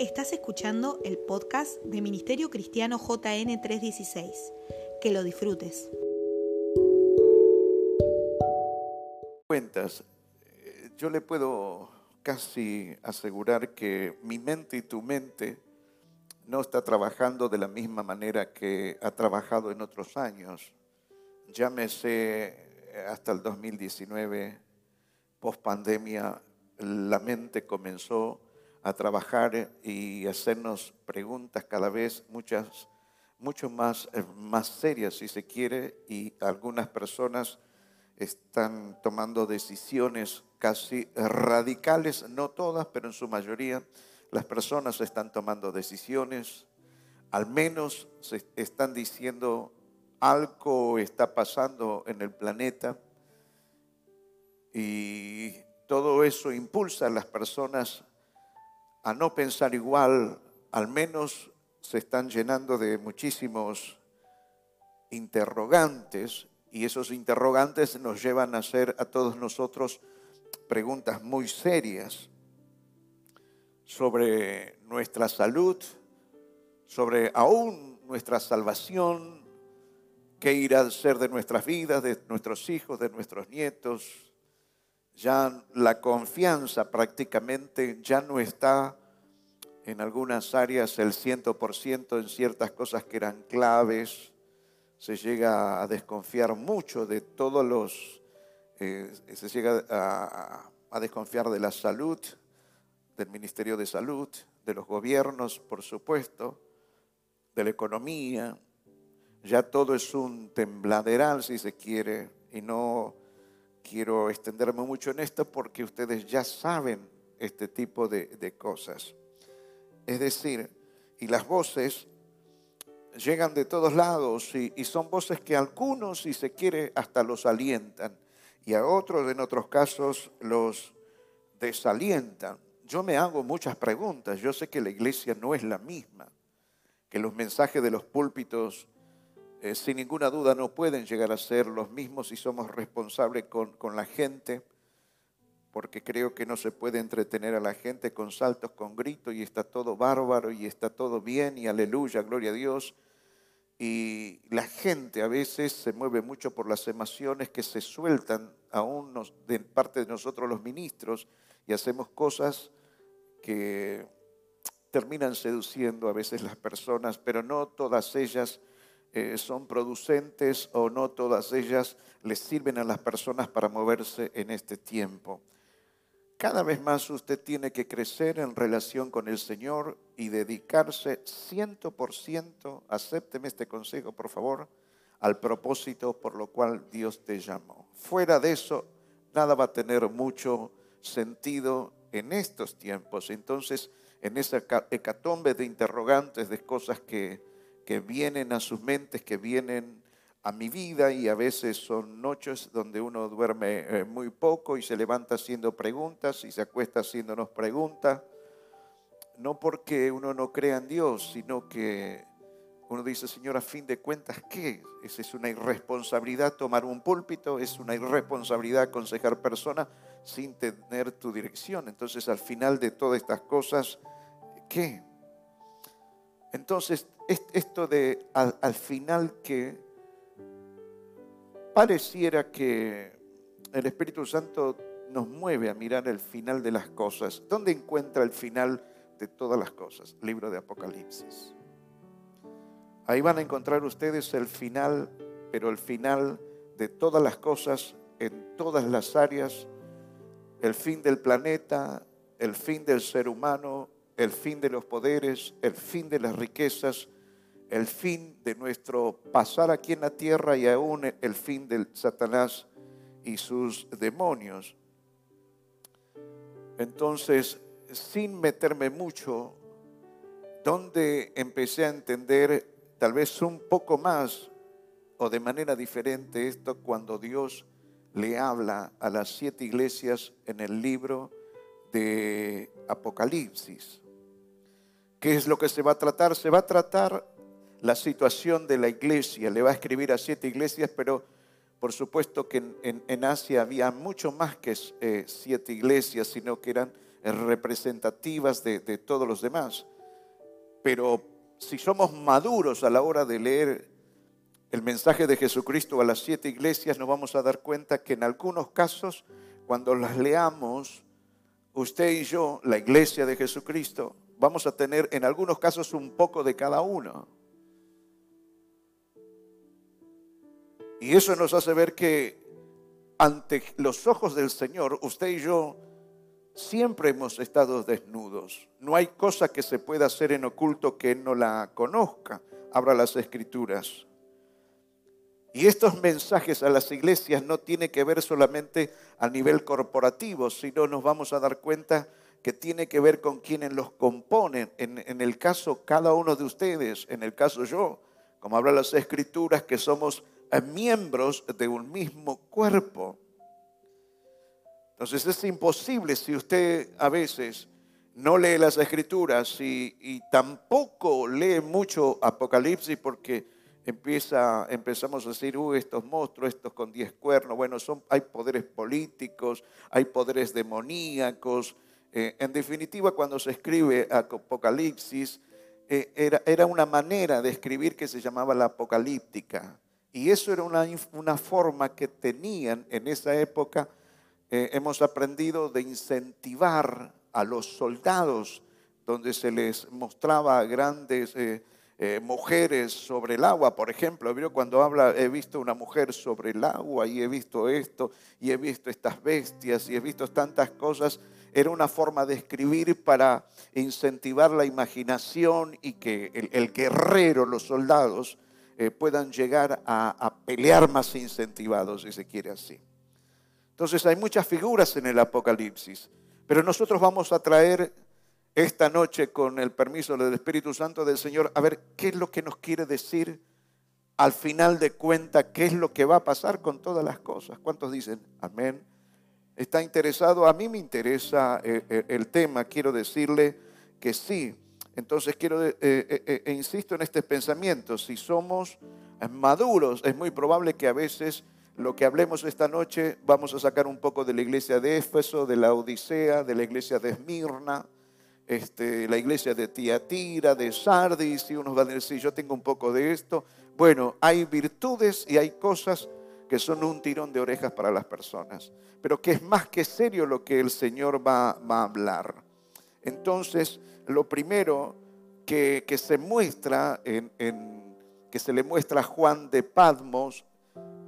Estás escuchando el podcast de Ministerio Cristiano JN 316. Que lo disfrutes. Cuentas, eh, yo le puedo casi asegurar que mi mente y tu mente no está trabajando de la misma manera que ha trabajado en otros años. Llámese eh, hasta el 2019, post pandemia, la mente comenzó a trabajar y hacernos preguntas cada vez muchas, mucho más, eh, más serias, si se quiere, y algunas personas están tomando decisiones casi radicales, no todas, pero en su mayoría las personas están tomando decisiones, al menos se están diciendo algo está pasando en el planeta y todo eso impulsa a las personas a no pensar igual, al menos se están llenando de muchísimos interrogantes y esos interrogantes nos llevan a hacer a todos nosotros preguntas muy serias sobre nuestra salud, sobre aún nuestra salvación, qué irá a ser de nuestras vidas, de nuestros hijos, de nuestros nietos. Ya la confianza prácticamente ya no está en algunas áreas el ciento por ciento en ciertas cosas que eran claves. Se llega a desconfiar mucho de todos los, eh, se llega a, a desconfiar de la salud, del Ministerio de Salud, de los gobiernos, por supuesto, de la economía. Ya todo es un tembladeral, si se quiere, y no quiero extenderme mucho en esto porque ustedes ya saben este tipo de, cosas. Es decir, y las voces llegan de todos lados y, y, son voces que algunos, si se quiere, hasta los alientan y a otros, en otros casos, los desalientan yo me hago muchas preguntas. Yo sé que la iglesia no es la misma, que los mensajes de los púlpitos eh, sin ninguna duda no pueden llegar a ser los mismos si somos responsables con, con la gente, porque creo que no se puede entretener a la gente con saltos, con gritos y está todo bárbaro y está todo bien y aleluya, gloria a Dios. Y la gente a veces se mueve mucho por las emociones que se sueltan aún de parte de nosotros los ministros y hacemos cosas que terminan seduciendo a veces las personas, pero no todas ellas eh, son producentes o no todas ellas les sirven a las personas para moverse en este tiempo. Cada vez más usted tiene que crecer en relación con el Señor y dedicarse ciento por ciento, acépteme este consejo por favor, al propósito por lo cual Dios te llamó. Fuera de eso, nada va a tener mucho sentido en estos tiempos. Entonces, en esa hecatombe de interrogantes, de cosas que, que vienen a sus mentes, que vienen a mi vida y a veces son noches donde uno duerme eh, muy poco y se levanta haciendo preguntas y se acuesta haciéndonos preguntas, no porque uno no crea en Dios, sino que uno dice, Señor, a fin de cuentas, ¿qué? Es, es una irresponsabilidad tomar un púlpito, es una irresponsabilidad aconsejar personas sin tener tu dirección. Entonces, al final de todas estas cosas, ¿qué? Entonces, esto de al, final que pareciera que el Espíritu Santo nos mueve a mirar el final de las cosas. ¿Dónde encuentra el final de todas las cosas? Libro de Apocalipsis. Ahí van a encontrar ustedes el final, pero el final de todas las cosas en todas las áreas, el fin del planeta, el fin del ser humano, el fin de los poderes, el fin de las riquezas, el fin de nuestro pasar aquí en la tierra y aún el fin del Satanás y sus demonios. Entonces, sin meterme mucho, donde empecé a entender tal vez un poco más o de manera diferente esto cuando Dios le habla a las siete iglesias en el libro de Apocalipsis. ¿Qué es lo que se va a tratar? Se va a tratar la situación de la iglesia. Le va a escribir a siete iglesias, pero por supuesto que en, Asia había mucho más que eh, siete iglesias, sino que eran representativas de, de todos los demás. Pero si somos maduros a la hora de leer el mensaje de Jesucristo a las siete iglesias, nos vamos a dar cuenta que en algunos casos, cuando las leamos, usted y yo, la iglesia de Jesucristo, vamos a tener en algunos casos un poco de cada uno. Y eso nos hace ver que ante los ojos del Señor, usted y yo siempre hemos estado desnudos. No hay cosa que se pueda hacer en oculto que no la conozca. Abra las escrituras. Y estos mensajes a las iglesias no tienen que ver solamente a nivel corporativo, sino nos vamos a dar cuenta que tiene que ver con quienes los componen. En, el caso cada uno de ustedes, en el caso yo, como habla las escrituras, que somos miembros de un mismo cuerpo. Entonces es imposible si usted a veces no lee las escrituras y, tampoco lee mucho Apocalipsis porque empieza, empezamos a decir, uy, estos monstruos, estos con diez cuernos, bueno, son, hay poderes políticos, hay poderes demoníacos. Eh, en definitiva, cuando se escribe Apocalipsis, eh, era, era una manera de escribir que se llamaba la apocalíptica. Y eso era una, una forma que tenían en esa época eh, hemos aprendido de incentivar a los soldados, donde se les mostraba grandes mujeres sobre el agua, por ejemplo. Cuando habla, he visto una mujer sobre el agua y he visto esto, y he visto estas bestias, y he visto tantas cosas. Era una forma de escribir para incentivar la imaginación y que el, guerrero, los soldados, puedan llegar a, a pelear más incentivados, si se quiere así. Entonces hay muchas figuras en el Apocalipsis, pero nosotros vamos a traer esta noche con el permiso del Espíritu Santo del Señor a ver qué es lo que nos quiere decir al final de cuenta, qué es lo que va a pasar con todas las cosas. ¿Cuántos dicen amén? ¿Está interesado? A mí me interesa eh, eh, el, tema, quiero decirle que sí. Entonces quiero, eh, e insisto en este pensamiento, si somos maduros, es muy probable que a veces lo que hablemos esta noche vamos a sacar un poco de la iglesia de Éfeso, de la Odisea, de la iglesia de Esmirna, este, la iglesia de Tiatira, de Sardis, y unos van a decir, yo tengo un poco de esto. Bueno, hay virtudes y hay cosas que son un tirón de orejas para las personas, pero que es más que serio lo que el Señor va, a hablar. Entonces, lo primero que, se muestra, en, que se le muestra a Juan de Padmos,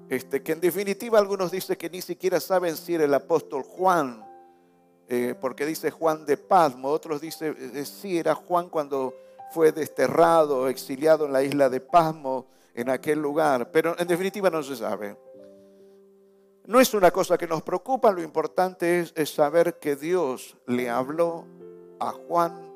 este, que en definitiva algunos dicen que ni siquiera saben si era el apóstol Juan, eh, porque dice Juan de Pasmo, otros dicen si eh, sí era Juan cuando fue desterrado, exiliado en la isla de Pasmo, en aquel lugar, pero en definitiva no se sabe. No es una cosa que nos preocupa, lo importante es, saber que Dios le habló a Juan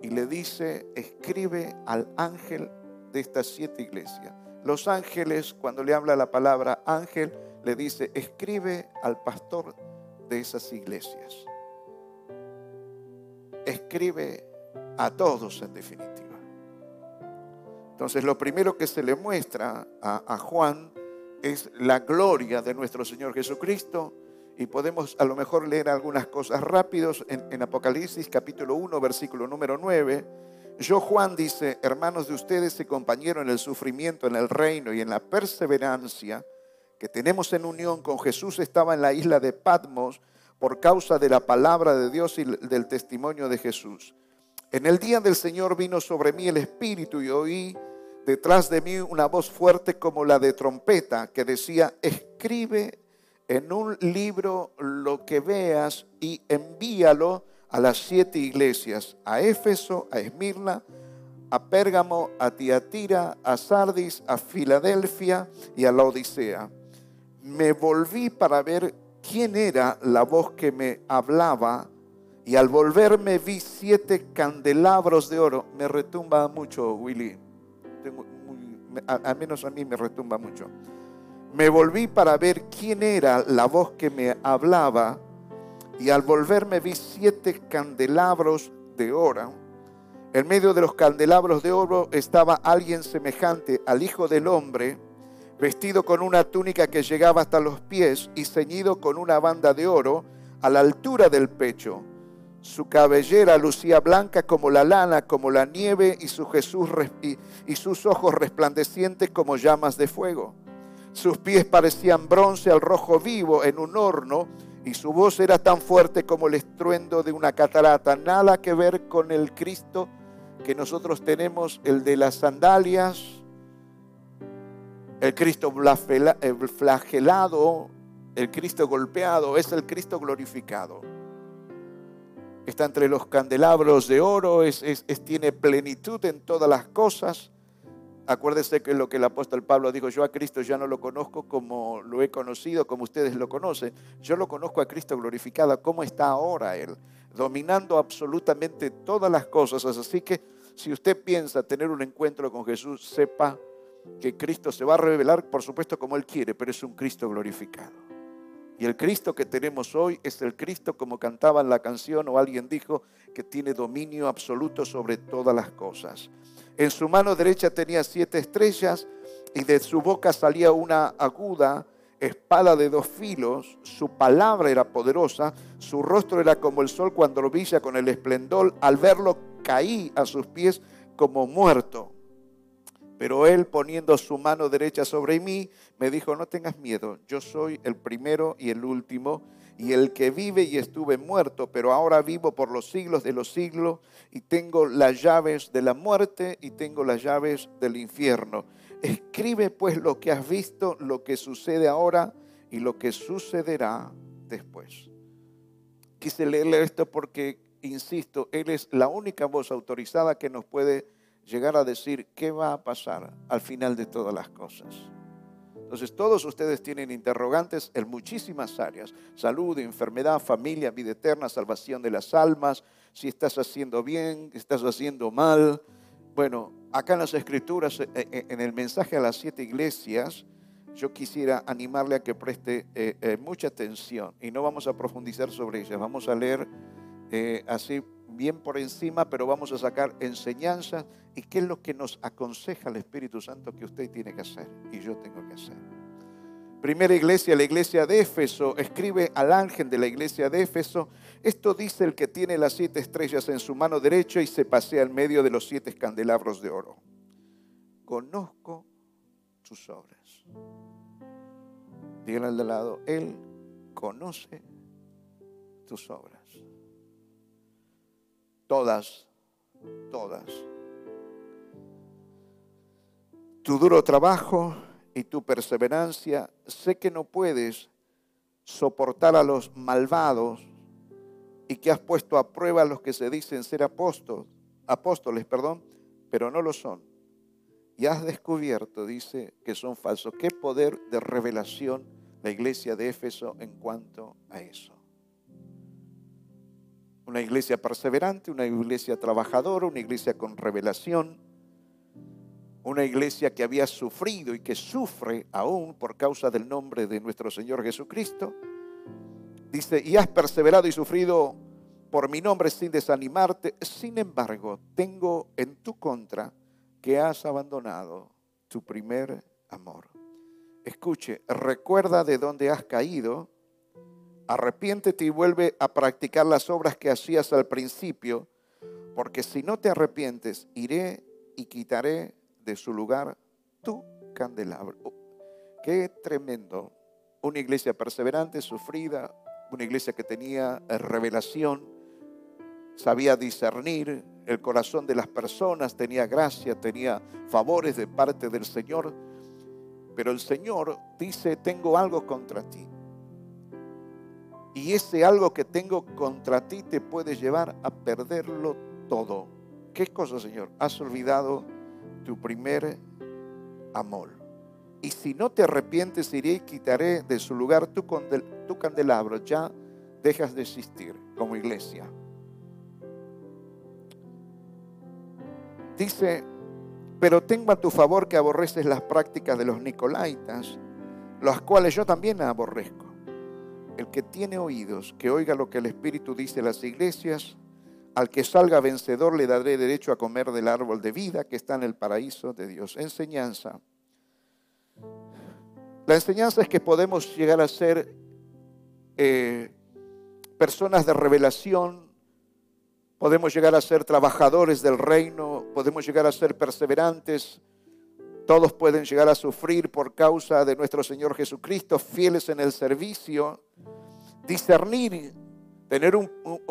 y le dice, escribe al ángel de estas siete iglesias. Los ángeles, cuando le habla la palabra ángel, le dice, escribe al pastor de esas iglesias. Escribe a todos en definitiva. Entonces lo primero que se le muestra a, Juan es la gloria de nuestro Señor Jesucristo. Y podemos a lo mejor leer algunas cosas rápidos en, Apocalipsis capítulo 1, versículo número 9 yo, Juan, dice, hermanos de ustedes y compañeros en el sufrimiento, en el reino y en la perseverancia que tenemos en unión con Jesús, estaba en la isla de Patmos por causa de la palabra de Dios y del testimonio de Jesús. En el día del Señor vino sobre mí el Espíritu y oí detrás de mí una voz fuerte como la de trompeta que decía, escribe en un libro lo que veas y envíalo a las siete iglesias, a Éfeso, a Esmirna, a Pérgamo, a Tiatira, a Sardis, a Filadelfia y a la Odisea. Me volví para ver quién era la voz que me hablaba y al volverme vi siete candelabros de oro. Me retumba mucho, Willy. Al menos a mí me retumba mucho. Me volví para ver quién era la voz que me hablaba y al volverme vi siete candelabros de oro. En medio de los candelabros de oro estaba alguien semejante al Hijo del Hombre, vestido con una túnica que llegaba hasta los pies y ceñido con una banda de oro a la altura del pecho. Su cabellera lucía blanca como la lana, como la nieve, y, su Jesús, y sus ojos resplandecientes como llamas de fuego. Sus pies parecían bronce al rojo vivo en un horno, y su voz era tan fuerte como el estruendo de una catarata. Nada que ver con el Cristo que nosotros tenemos, el de las sandalias, el Cristo flagelado, el Cristo golpeado, es el Cristo glorificado. Está entre los candelabros de oro, es, tiene plenitud en todas las cosas. Acuérdese que lo que el apóstol Pablo dijo, yo a Cristo ya no lo conozco como lo he conocido, como ustedes lo conocen. Yo lo conozco a Cristo glorificado, como está ahora Él, dominando absolutamente todas las cosas. Así que si usted piensa tener un encuentro con Jesús, sepa que Cristo se va a revelar, por supuesto, como Él quiere, pero es un Cristo glorificado. Y el Cristo que tenemos hoy es el Cristo como cantaba en la canción o alguien dijo que tiene dominio absoluto sobre todas las cosas. En su mano derecha tenía siete estrellas y de su boca salía una aguda espada de dos filos. Su palabra era poderosa, su rostro era como el sol cuando lo brilla con el esplendor. Al verlo caí a sus pies como muerto. Pero él poniendo su mano derecha sobre mí, me dijo, no tengas miedo, yo soy el primero y el último y el que vive y estuve muerto, pero ahora vivo por los siglos de los siglos y tengo las llaves de la muerte y tengo las llaves del infierno. Escribe pues lo que has visto, lo que sucede ahora y lo que sucederá después. Quise leerle esto porque, insisto, Él es la única voz autorizada que nos puede llegar a decir qué va a pasar al final de todas las cosas. Entonces todos ustedes tienen interrogantes en muchísimas áreas. Salud, enfermedad, familia, vida eterna, salvación de las almas, si estás haciendo bien, estás haciendo mal. Bueno, acá en las escrituras, eh, eh, en el mensaje a las siete iglesias, yo quisiera animarle a que preste eh, mucha atención y no vamos a profundizar sobre ellas, vamos a leer así bien por encima, pero vamos a sacar enseñanzas y qué es lo que nos aconseja el Espíritu Santo que usted tiene que hacer y yo tengo que hacer. Primera iglesia, la iglesia de Éfeso, escribe al ángel de la iglesia de Éfeso, esto dice el que tiene las siete estrellas en su mano derecha y se pasea en medio de los siete candelabros de oro. Conozco sus obras. Díganle al de lado, Él conoce tus obras todas, todas. Tu duro trabajo y tu perseverancia, sé que no puedes soportar a los malvados y que has puesto a prueba a los que se dicen ser apóstoles, apóstoles, perdón, pero no lo son. Y has descubierto, dice, que son falsos. ¿Qué poder de revelación la iglesia de Éfeso en cuanto a eso? Una iglesia perseverante, una iglesia trabajadora, una iglesia con revelación, una iglesia que había sufrido y que sufre aún por causa del nombre de nuestro Señor Jesucristo. Dice, y has perseverado y sufrido por mi nombre sin desanimarte. Sin embargo, tengo en tu contra que has abandonado tu primer amor. Escuche, recuerda de dónde has caído arrepiéntete y vuelve a practicar las obras que hacías al principio, porque si no te arrepientes, iré y quitaré de su lugar tu candelabro. Oh, qué tremendo. Una iglesia perseverante, sufrida, una iglesia que tenía revelación, sabía discernir el corazón de las personas, tenía gracia, tenía favores de parte del Señor. Pero el Señor dice, tengo algo contra ti. Y ese algo que tengo contra ti te puede llevar a perderlo todo. ¿Qué cosa, Señor? Has olvidado tu primer amor. Y si no te arrepientes, iré y quitaré de su lugar tu, candelabro. Ya dejas de existir como iglesia. Dice, pero tengo a tu favor que aborreces las prácticas de los nicolaitas, las cuales yo también aborrezco. El que tiene oídos, que oiga lo que el Espíritu dice a las iglesias. Al que salga vencedor le daré derecho a comer del árbol de vida que está en el paraíso de Dios. Enseñanza. La enseñanza es que podemos llegar a ser eh, personas de revelación, podemos llegar a ser trabajadores del reino, podemos llegar a ser perseverantes, todos pueden llegar a sufrir por causa de nuestro Señor Jesucristo, fieles en el servicio, discernir, tener un,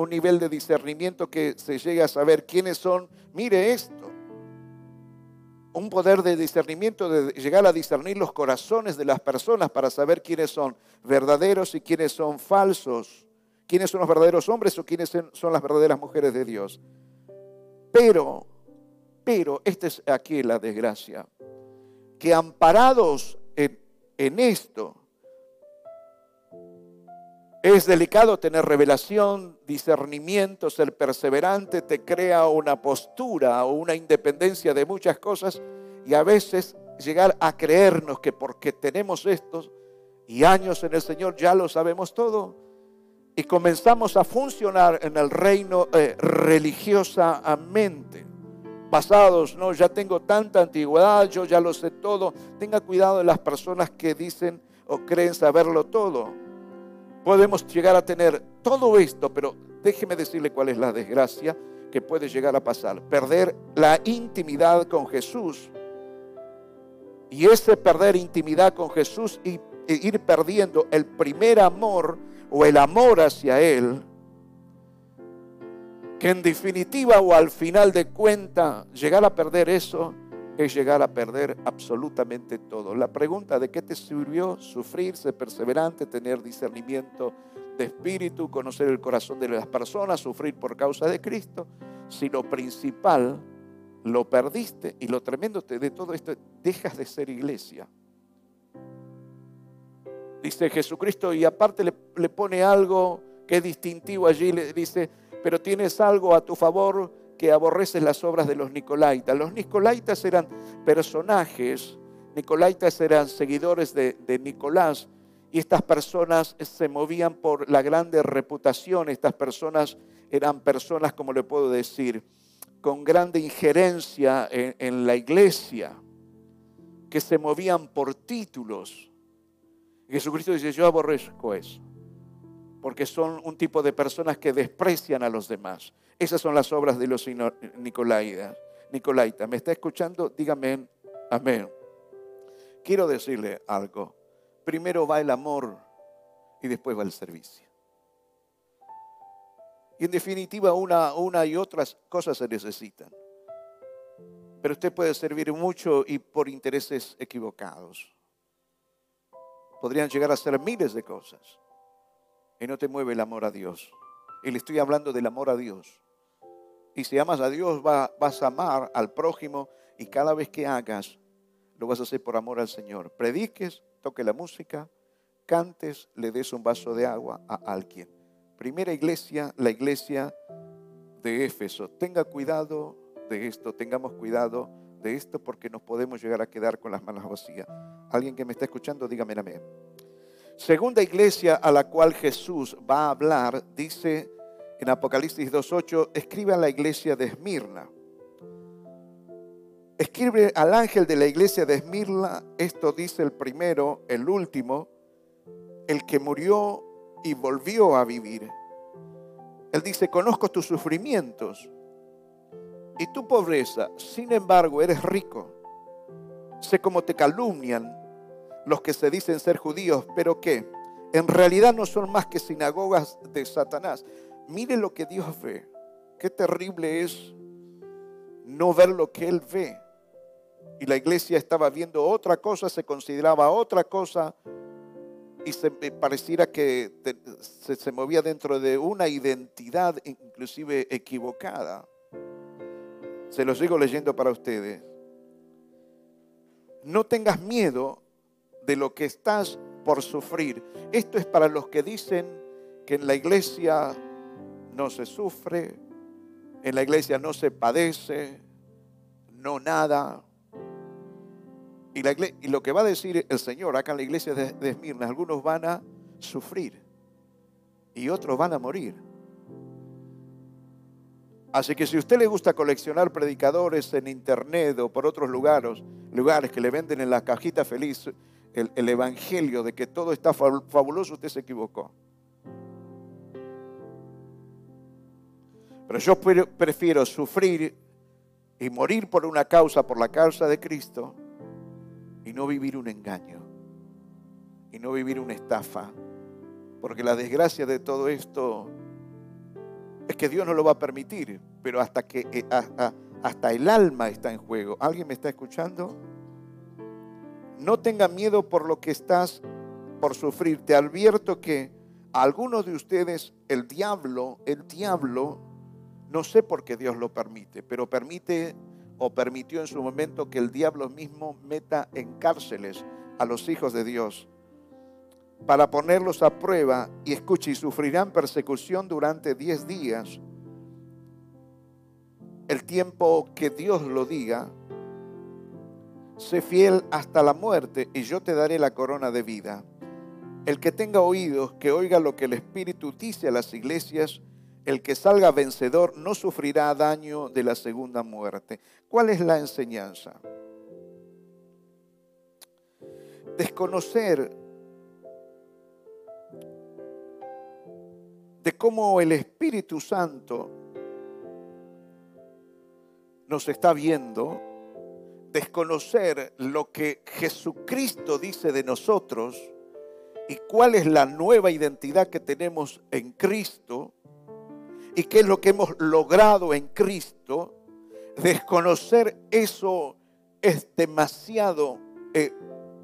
nivel de discernimiento que se llegue a saber quiénes son. Mire esto, un poder de discernimiento, de llegar a discernir los corazones de las personas para saber quiénes son verdaderos y quiénes son falsos, quiénes son los verdaderos hombres o quiénes son las verdaderas mujeres de Dios. Pero, pero, esta es aquí la desgracia, que amparados en, en esto, es delicado tener revelación, discernimiento, ser perseverante, te crea una postura o una independencia de muchas cosas y a veces llegar a creernos que porque tenemos estos y años en el Señor ya lo sabemos todo y comenzamos a funcionar en el reino eh, religiosamente. Basados, no, ya tengo tanta antigüedad, yo ya lo sé todo. Tenga cuidado de las personas que dicen o creen saberlo todo Podemos llegar a tener todo esto, pero déjeme decirle cuál es la desgracia que puede llegar a pasar. Perder la intimidad con Jesús. Y ese perder intimidad con Jesús y e ir perdiendo el primer amor o el amor hacia Él, que en definitiva o al final de cuenta llegar a perder eso es llegar a perder absolutamente todo. La pregunta de qué te sirvió sufrir, ser perseverante, tener discernimiento de espíritu, conocer el corazón de las personas, sufrir por causa de Cristo, si lo principal lo perdiste y lo tremendo de todo esto, dejas de ser iglesia. Dice Jesucristo y aparte le, le pone algo que es distintivo allí, le dice, pero tienes algo a tu favor que aborreces las obras de los Nicolaitas. Los Nicolaitas eran personajes, Nicolaitas eran seguidores de, Nicolás, y estas personas se movían por la grande reputación, estas personas eran personas, como le puedo decir, con grande injerencia en, en la iglesia, que se movían por títulos. Jesucristo dice, yo aborrezco eso porque son un tipo de personas que desprecian a los demás. Esas son las obras de los Nicolaitas. Nicolaita, ¿me está escuchando? Dígame amén. Quiero decirle algo. Primero va el amor y después va el servicio. Y en definitiva, una, una y otras cosas se necesitan. Pero usted puede servir mucho y por intereses equivocados. Podrían llegar a ser miles de cosas y no te mueve el amor a Dios. Y le estoy hablando del amor a Dios. Y si amas a Dios, vas a amar al prójimo y cada vez que hagas, lo vas a hacer por amor al Señor. Prediques, toque la música, cantes, le des un vaso de agua a alguien. Primera iglesia, la iglesia de Éfeso. Tenga cuidado de esto, tengamos cuidado de esto porque nos podemos llegar a quedar con las manos vacías. Alguien que me está escuchando, dígame amén. Segunda iglesia a la cual Jesús va a hablar, dice en Apocalipsis 2.8, escribe a la iglesia de Esmirna. Escribe al ángel de la iglesia de Esmirna, esto dice el primero, el último, el que murió y volvió a vivir. Él dice, conozco tus sufrimientos y tu pobreza, sin embargo eres rico. Sé cómo te calumnian los que se dicen ser judíos, pero que en realidad no son más que sinagogas de Satanás. Mire lo que Dios ve. Qué terrible es no ver lo que Él ve. Y la iglesia estaba viendo otra cosa, se consideraba otra cosa y se pareciera que se, se movía dentro de una identidad inclusive equivocada. Se los sigo leyendo para ustedes. No tengas miedo de lo que estás por sufrir. Esto es para los que dicen que en la iglesia no se sufre, en la iglesia no se padece, no nada. Y, y lo que va a decir el Señor acá en la iglesia de, de Esmirna, algunos van a sufrir y otros van a morir. Así que si a usted le gusta coleccionar predicadores en internet o por otros lugares, lugares que le venden en la cajita feliz el, evangelio de que todo está fabuloso, usted se equivocó. Pero yo prefiero sufrir y morir por una causa, por la causa de Cristo, y no vivir un engaño, y no vivir una estafa. Porque la desgracia de todo esto es que Dios no lo va a permitir, pero hasta que eh, hasta el alma está en juego. ¿Alguien me está escuchando? No tenga miedo por lo que estás por sufrir. Te advierto que a algunos de ustedes el diablo, el diablo, no sé por qué Dios lo permite, pero permite o permitió en su momento que el diablo mismo meta en cárceles a los hijos de Dios para ponerlos a prueba y escuche, y sufrirán persecución durante diez días, el tiempo que Dios lo diga, sé fiel hasta la muerte y yo te daré la corona de vida. El que tenga oídos, que oiga lo que el Espíritu dice a las iglesias, el que salga vencedor no sufrirá daño de la segunda muerte. ¿Cuál es la enseñanza? Desconocer de cómo el Espíritu Santo nos está viendo, desconocer lo que Jesucristo dice de nosotros y cuál es la nueva identidad que tenemos en Cristo y qué es lo que hemos logrado en Cristo, desconocer eso es demasiado eh,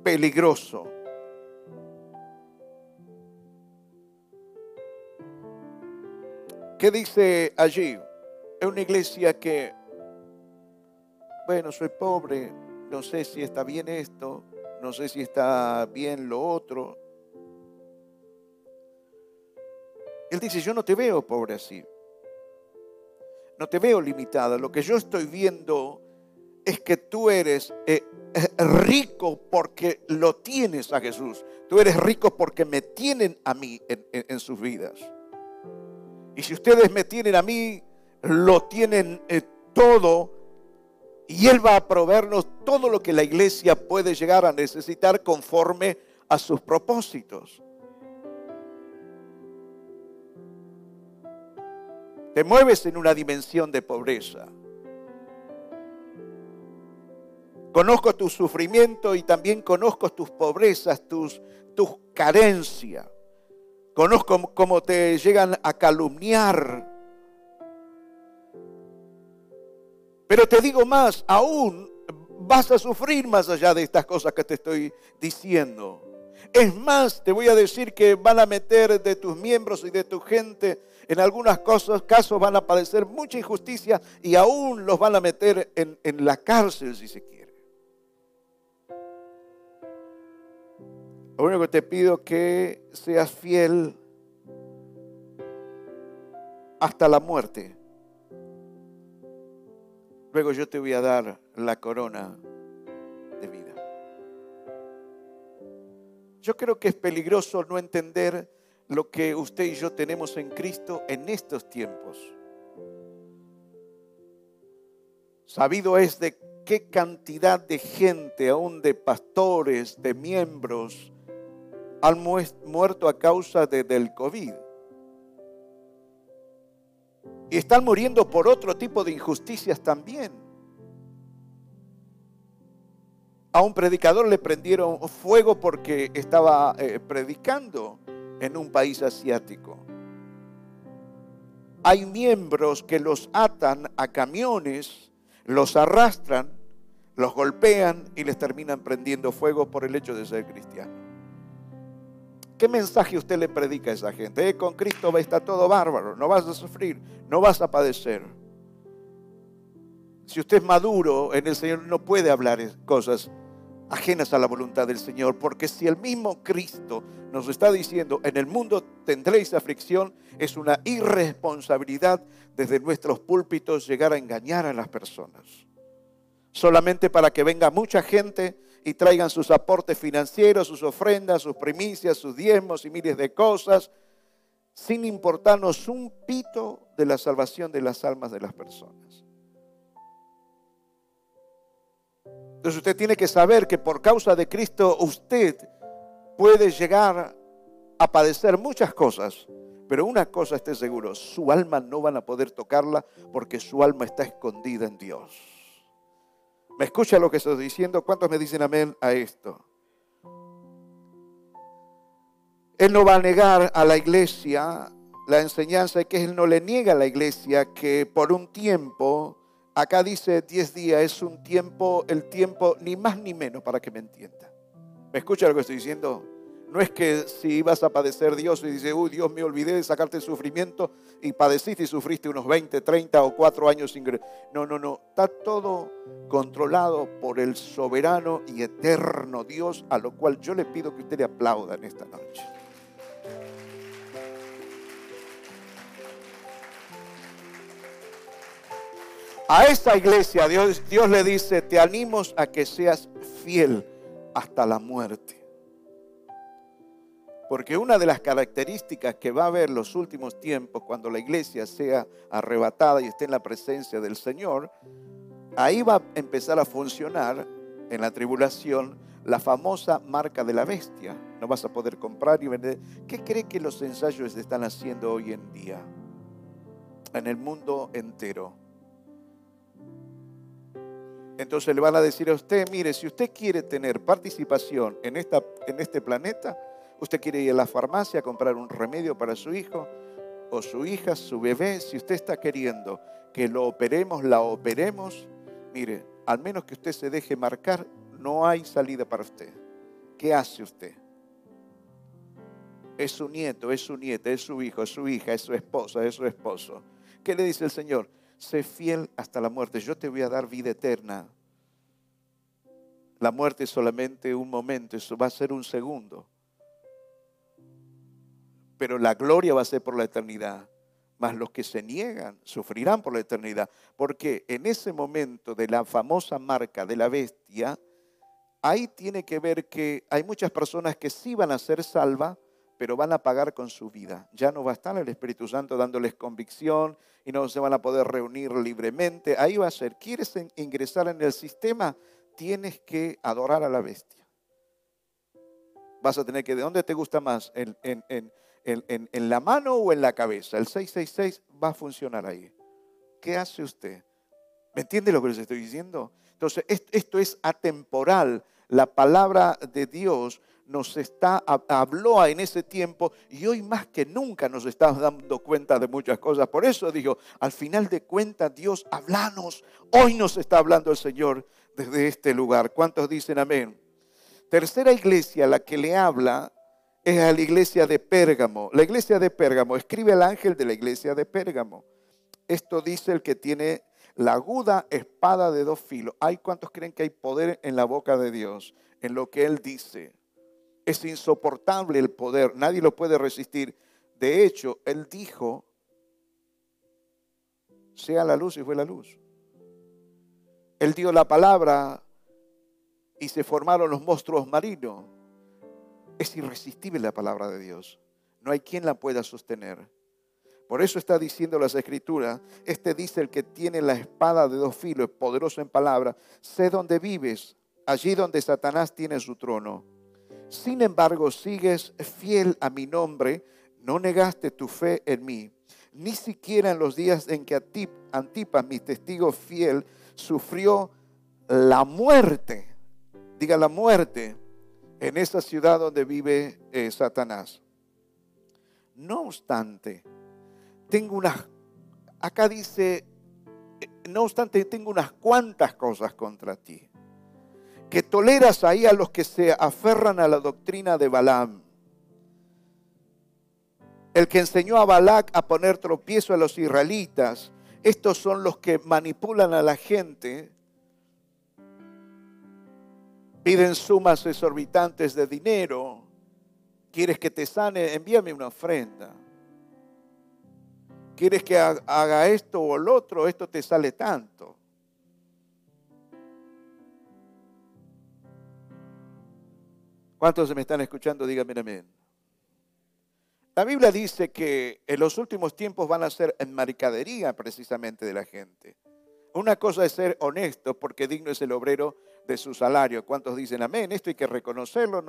peligroso. ¿Qué dice allí? Es una iglesia que, bueno, soy pobre, no sé si está bien esto, no sé si está bien lo otro. Él dice, yo no te veo pobre así, no te veo limitada, lo que yo estoy viendo es que tú eres eh, eh, rico porque lo tienes a Jesús, tú eres rico porque me tienen a mí en sus vidas. Y si ustedes me tienen a mí, lo tienen eh, todo. Y Él va a proveernos todo lo que la iglesia puede llegar a necesitar conforme a sus propósitos. Te mueves en una dimensión de pobreza. Conozco tu sufrimiento y también conozco tus pobrezas, tus, tus carencias. Conozco cómo te llegan a calumniar. Pero te digo más, aún vas a sufrir más allá de estas cosas que te estoy diciendo. Es más, te voy a decir que van a meter de tus miembros y de tu gente, en algunos casos, casos van a padecer mucha injusticia y aún los van a meter en, en la cárcel si se quiere. Lo único que te pido es que seas fiel hasta la muerte. Luego yo te voy a dar la corona de vida. Yo creo que es peligroso no entender lo que usted y yo tenemos en Cristo en estos tiempos. Sabido es de qué cantidad de gente, aún de pastores, de miembros, han muerto a causa del COVID. Y están muriendo por otro tipo de injusticias también. A un predicador le prendieron fuego porque estaba eh, predicando en un país asiático. Hay miembros que los atan a camiones, los arrastran, los golpean y les terminan prendiendo fuego por el hecho de ser cristianos. ¿Qué mensaje usted le predica a esa gente? Eh, con Cristo estar todo bárbaro, no vas a sufrir, no vas a padecer. Si usted es maduro en el Señor, no puede hablar cosas ajenas a la voluntad del Señor, porque si el mismo Cristo nos está diciendo, en el mundo tendréis aflicción, es una irresponsabilidad desde nuestros púlpitos llegar a engañar a las personas. Solamente para que venga mucha gente y traigan sus aportes financieros, sus ofrendas, sus primicias, sus diezmos y miles de cosas, sin importarnos un pito de la salvación de las almas de las personas. Entonces usted tiene que saber que por causa de Cristo usted puede llegar a padecer muchas cosas, Pero una cosa esté seguro, su alma no van a poder tocarla porque su alma está escondida en Dios. ¿Me escucha lo que estoy diciendo? ¿Cuántos me dicen amén a esto? Él no va a negar a la iglesia la enseñanza que Él no le niega a la iglesia que por un tiempo, acá dice 10 días, es un tiempo, el tiempo ni más ni menos para que me entienda. ¿Me escucha lo que estoy diciendo? No es que si ibas a padecer Dios y dice, uy, Dios me olvidé de sacarte el sufrimiento y padeciste y sufriste unos 20, 30 o 4 años sin... No, no, no. Está todo controlado por el soberano y eterno Dios, a lo cual yo le pido que usted le aplauda en esta noche. A esta iglesia Dios, Dios le dice, te animo a que seas fiel hasta la muerte. Porque una de las características que va a haber los últimos tiempos, cuando la iglesia sea arrebatada y esté en la presencia del Señor, ahí va a empezar a funcionar en la tribulación la famosa marca de la bestia. No vas a poder comprar y vender. ¿Qué cree que los ensayos están haciendo hoy en día? En el mundo entero. Entonces le van a decir a usted, mire, si usted quiere tener participación en, esta, en este planeta, Usted quiere ir a la farmacia a comprar un remedio para su hijo o su hija, su bebé. Si usted está queriendo que lo operemos, la operemos, mire, al menos que usted se deje marcar, no hay salida para usted. ¿Qué hace usted? Es su nieto, es su nieta, es su hijo, es su hija, es su esposa, es su esposo. ¿Qué le dice el Señor? Sé fiel hasta la muerte. Yo te voy a dar vida eterna. La muerte es solamente un momento, eso va a ser un segundo pero la gloria va a ser por la eternidad. Mas los que se niegan sufrirán por la eternidad, porque en ese momento de la famosa marca de la bestia, ahí tiene que ver que hay muchas personas que sí van a ser salvas, pero van a pagar con su vida. Ya no va a estar el Espíritu Santo dándoles convicción y no se van a poder reunir libremente. Ahí va a ser, ¿quieres ingresar en el sistema? Tienes que adorar a la bestia. Vas a tener que, ¿de dónde te gusta más? En, la mano o en la cabeza. El 666 va a funcionar ahí. ¿Qué hace usted? ¿Me entiende lo que les estoy diciendo? Entonces, esto es atemporal. La palabra de Dios nos está, habló en ese tiempo y hoy más que nunca nos estamos dando cuenta de muchas cosas. Por eso digo, al final de cuentas, Dios, hablanos. Hoy nos está hablando el Señor desde este lugar. ¿Cuántos dicen amén? Tercera iglesia, la que le habla es a la iglesia de Pérgamo. La iglesia de Pérgamo, escribe el ángel de la iglesia de Pérgamo. Esto dice el que tiene la aguda espada de dos filos. ¿Hay cuántos creen que hay poder en la boca de Dios? En lo que Él dice. Es insoportable el poder, nadie lo puede resistir. De hecho, Él dijo, sea la luz y fue la luz. Él dio la palabra y se formaron los monstruos marinos. Es irresistible la palabra de Dios. No hay quien la pueda sostener. Por eso está diciendo las escrituras, este dice el que tiene la espada de dos filos, poderoso en palabra, sé dónde vives, allí donde Satanás tiene su trono. Sin embargo, sigues fiel a mi nombre, no negaste tu fe en mí, ni siquiera en los días en que Antipas, mi testigo fiel, sufrió la muerte. Diga la muerte en esa ciudad donde vive eh, Satanás. No obstante, tengo unas, acá dice, eh, no obstante, tengo unas cuantas cosas contra ti. Que toleras ahí a los que se aferran a la doctrina de Balaam. El que enseñó a Balac a poner tropiezo a los israelitas. Estos son los que manipulan a la gente Piden sumas exorbitantes de dinero. ¿Quieres que te sane? Envíame una ofrenda. ¿Quieres que haga esto o lo otro? Esto te sale tanto. ¿Cuántos me están escuchando? Díganme amén. La Biblia dice que en los últimos tiempos van a ser en mercadería precisamente de la gente. Una cosa es ser honesto, porque digno es el obrero de su salario. ¿Cuántos dicen amén? Esto hay que reconocerlo,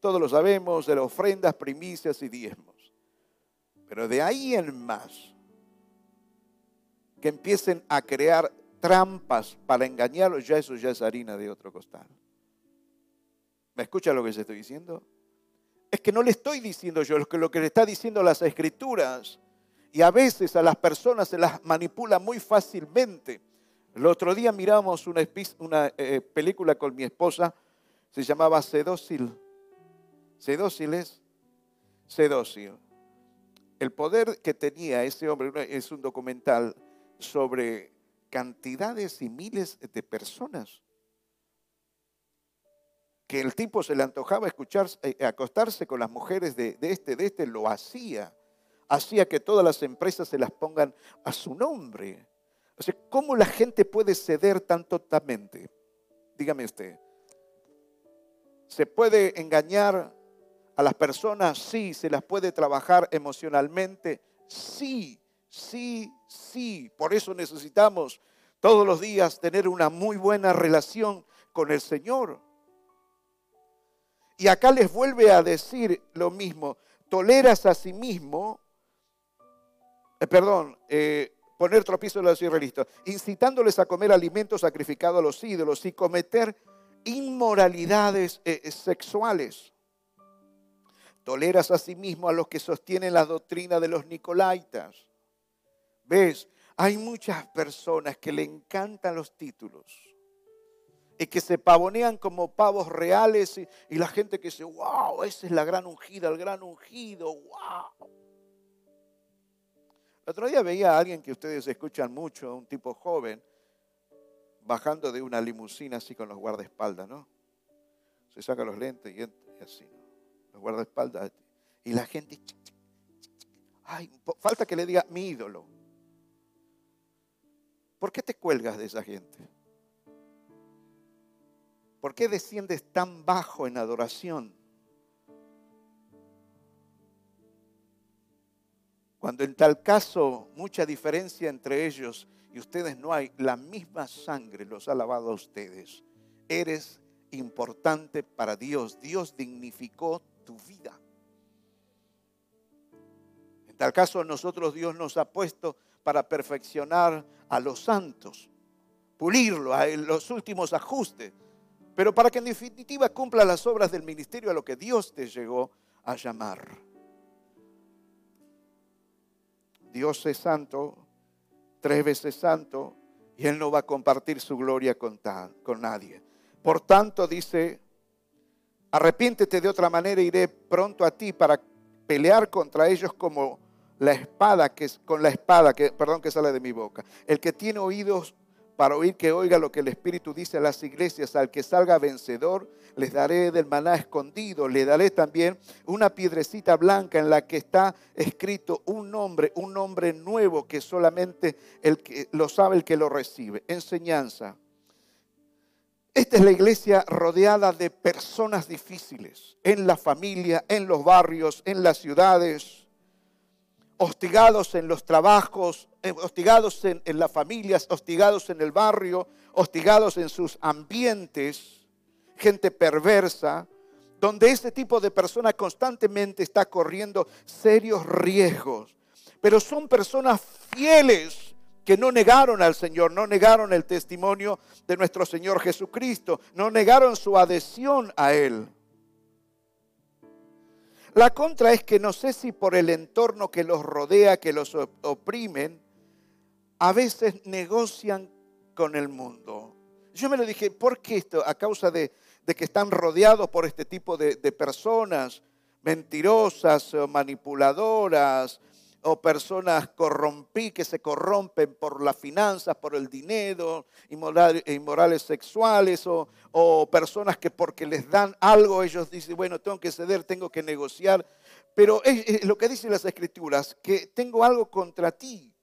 todos lo sabemos, de las ofrendas, primicias y diezmos. Pero de ahí en más, que empiecen a crear trampas para engañarlos, ya eso ya es harina de otro costal. ¿Me escucha lo que les estoy diciendo? Es que no le estoy diciendo yo, lo que, lo que le está diciendo las escrituras. Y a veces a las personas se las manipula muy fácilmente. El otro día miramos una, una eh, película con mi esposa, se llamaba Sedócil. Sedócil es Sedócil. El poder que tenía ese hombre es un documental sobre cantidades y miles de personas que el tipo se le antojaba escuchar, eh, acostarse con las mujeres de, este, de este, lo hacía. Hacía que todas las empresas se las pongan a su nombre. O sea, ¿cómo la gente puede ceder tan totalmente? Dígame usted. ¿Se puede engañar a las personas? Sí. ¿Se las puede trabajar emocionalmente? Sí, sí, sí. Por eso necesitamos todos los días tener una muy buena relación con el Señor. Y acá les vuelve a decir lo mismo. Toleras a sí mismo, eh, perdón, eh, poner tropiezo a los israelitas, incitándoles a comer alimentos sacrificados a los ídolos y cometer inmoralidades eh, sexuales. Toleras a sí a los que sostienen la doctrina de los nicolaitas. ¿Ves? Hay muchas personas que le encantan los títulos y que se pavonean como pavos reales y, la gente que dice, wow, esa es la gran ungida, el gran ungido, wow. El otro día veía a alguien que ustedes escuchan mucho, un tipo joven, bajando de una limusina así con los guardaespaldas, ¿no? Se saca los lentes y, entra, y así, ¿no? Los guardaespaldas. Y la gente, ay, falta que le diga mi ídolo. ¿Por qué te cuelgas de esa gente? ¿Por qué desciendes tan bajo en adoración? Cuando en tal caso mucha diferencia entre ellos y ustedes no hay, la misma sangre los ha lavado a ustedes. Eres importante para Dios. Dios dignificó tu vida. En tal caso nosotros Dios nos ha puesto para perfeccionar a los santos, pulirlo, a los últimos ajustes pero para que en definitiva cumpla las obras del ministerio a lo que Dios te llegó a llamar. Dios es santo, tres veces santo, y Él no va a compartir su gloria con, con nadie. Por tanto, dice, arrepiéntete de otra manera, iré pronto a ti para pelear contra ellos como la espada que con la espada que perdón que sale de mi boca. El que tiene oídos para oír que oiga lo que el Espíritu dice a las iglesias. Al que salga vencedor, les daré del maná escondido. Le daré también una piedrecita blanca en la que está escrito un nombre, un nombre nuevo que solamente el que lo sabe el que lo recibe. Enseñanza. Esta es la iglesia rodeada de personas difíciles, en la familia, en los barrios, en las ciudades hostigados en los trabajos, eh, hostigados en, las familias, hostigados en el barrio, hostigados en sus ambientes, gente perversa, donde este tipo de persona constantemente está corriendo serios riesgos. Pero son personas fieles que no negaron al Señor, no negaron el testimonio de nuestro Señor Jesucristo, no negaron su adhesión a Él. La contra es que no sé si por el entorno que los rodea, que los oprimen, a veces negocian con el mundo. Yo me lo dije, ¿por qué esto? A causa de, que están rodeados por este tipo de, de personas mentirosas manipuladoras, o personas corrompí que se corrompen por las finanzas, por el dinero, inmorales sexuales, o, o, personas que porque les dan algo ellos dicen, bueno, tengo que ceder, tengo que negociar. Pero es, lo que dicen las escrituras, que tengo algo contra ti.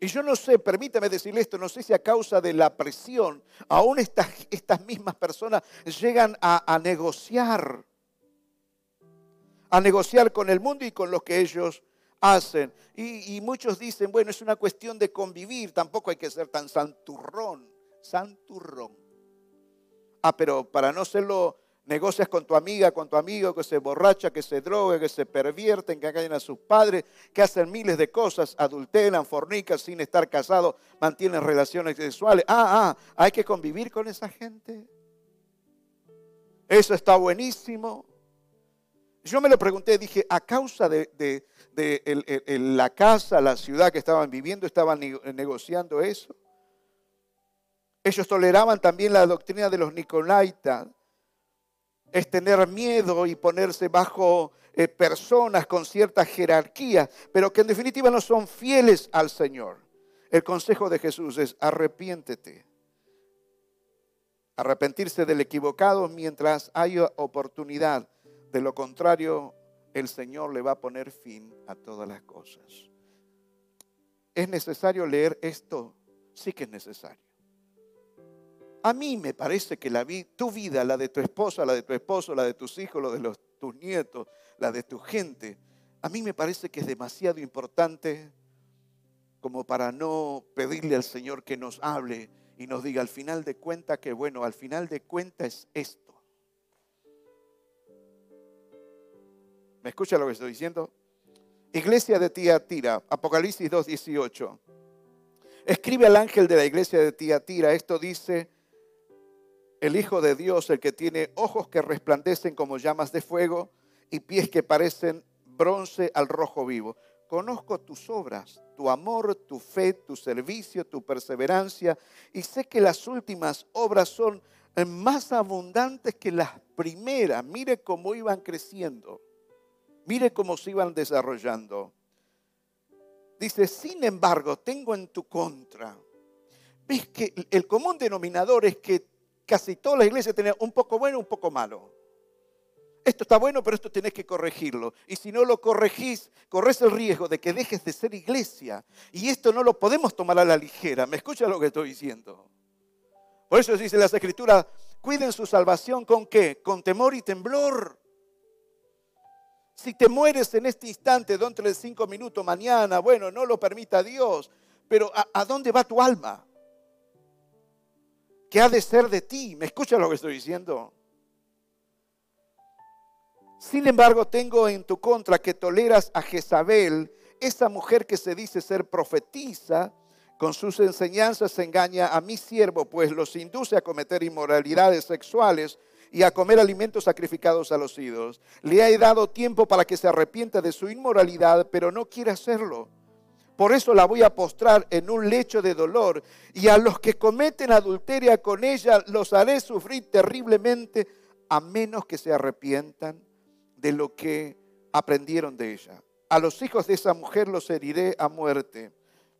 Y yo no sé, permítame decirle esto, no sé si a causa de la presión, aún estas, estas mismas personas llegan a negociar a negociar con el mundo y con lo que ellos hacen. Y, muchos dicen, bueno, es una cuestión de convivir, tampoco hay que ser tan santurrón, santurrón. Ah, pero para no serlo Negocias con tu amiga, con tu amigo que se borracha, que se droga, que se pervierten, que engañan a sus padres, que hacen miles de cosas, adulteran, fornican sin estar casados, mantienen relaciones sexuales. Ah, ah, hay que convivir con esa gente. Eso está buenísimo. Yo me lo pregunté, dije, a causa de, la casa, la ciudad que estaban viviendo, estaban negociando eso. Ellos toleraban también la doctrina de los Nicolaitas, es tener miedo y ponerse bajo eh, personas con cierta jerarquía, pero que en definitiva no son fieles al Señor. El consejo de Jesús es arrepiéntete. Arrepentirse del equivocado mientras haya oportunidad. De lo contrario, el Señor le va a poner fin a todas las cosas. ¿Es necesario leer esto? Sí que es necesario. A mí me parece que la tu vida, la de tu esposa, la de tu esposo, la de tus hijos, la de tus nietos, la de tu gente, a mí me parece que es demasiado importante como para no pedirle al Señor que nos hable y nos diga al final de cuenta que bueno, al final de cuenta es esto. ¿Me escucha lo que estoy diciendo? Iglesia de Tiatira, Apocalipsis 2.18. Escribe al ángel de la iglesia de Tiatira, esto dice el Hijo de Dios, el que tiene ojos que resplandecen como llamas de fuego y pies que parecen bronce al rojo vivo. Conozco tus obras, tu amor, tu fe, tu servicio, tu perseverancia, y sé que las últimas obras son más abundantes que las primeras. Mire cómo iban creciendo, mire cómo se iban desarrollando. Dice, sin embargo, tengo en tu contra. Ves que el común denominador es que casi toda la iglesia tenía un poco bueno un poco malo. Esto está bueno, pero esto tenés que corregirlo. Y si no lo corregís, corres el riesgo de que dejes de ser iglesia. Y esto no lo podemos tomar a la ligera. ¿Me escucha lo que estoy diciendo? Por eso dice las escrituras, cuiden su salvación con qué? Con temor y temblor. Si te mueres en este instante, dentro de cinco minutos, mañana, bueno, no lo permita Dios. Pero ¿a, a dónde va tu alma? ¿Qué ha de ser de ti? ¿Me escucha lo que estoy diciendo? Sin embargo, tengo en tu contra que toleras a Jezabel, esa mujer que se dice ser profetiza, con sus enseñanzas engaña a mi siervo, pues los induce a cometer inmoralidades sexuales y a comer alimentos sacrificados a los ídolos. Le he dado tiempo para que se arrepienta de su inmoralidad, pero no quiere hacerlo. Por eso la voy a postrar en un lecho de dolor y a los que cometen adulteria con ella los haré sufrir terriblemente a menos que se arrepientan de lo que aprendieron de ella. A los hijos de esa mujer los heriré a muerte.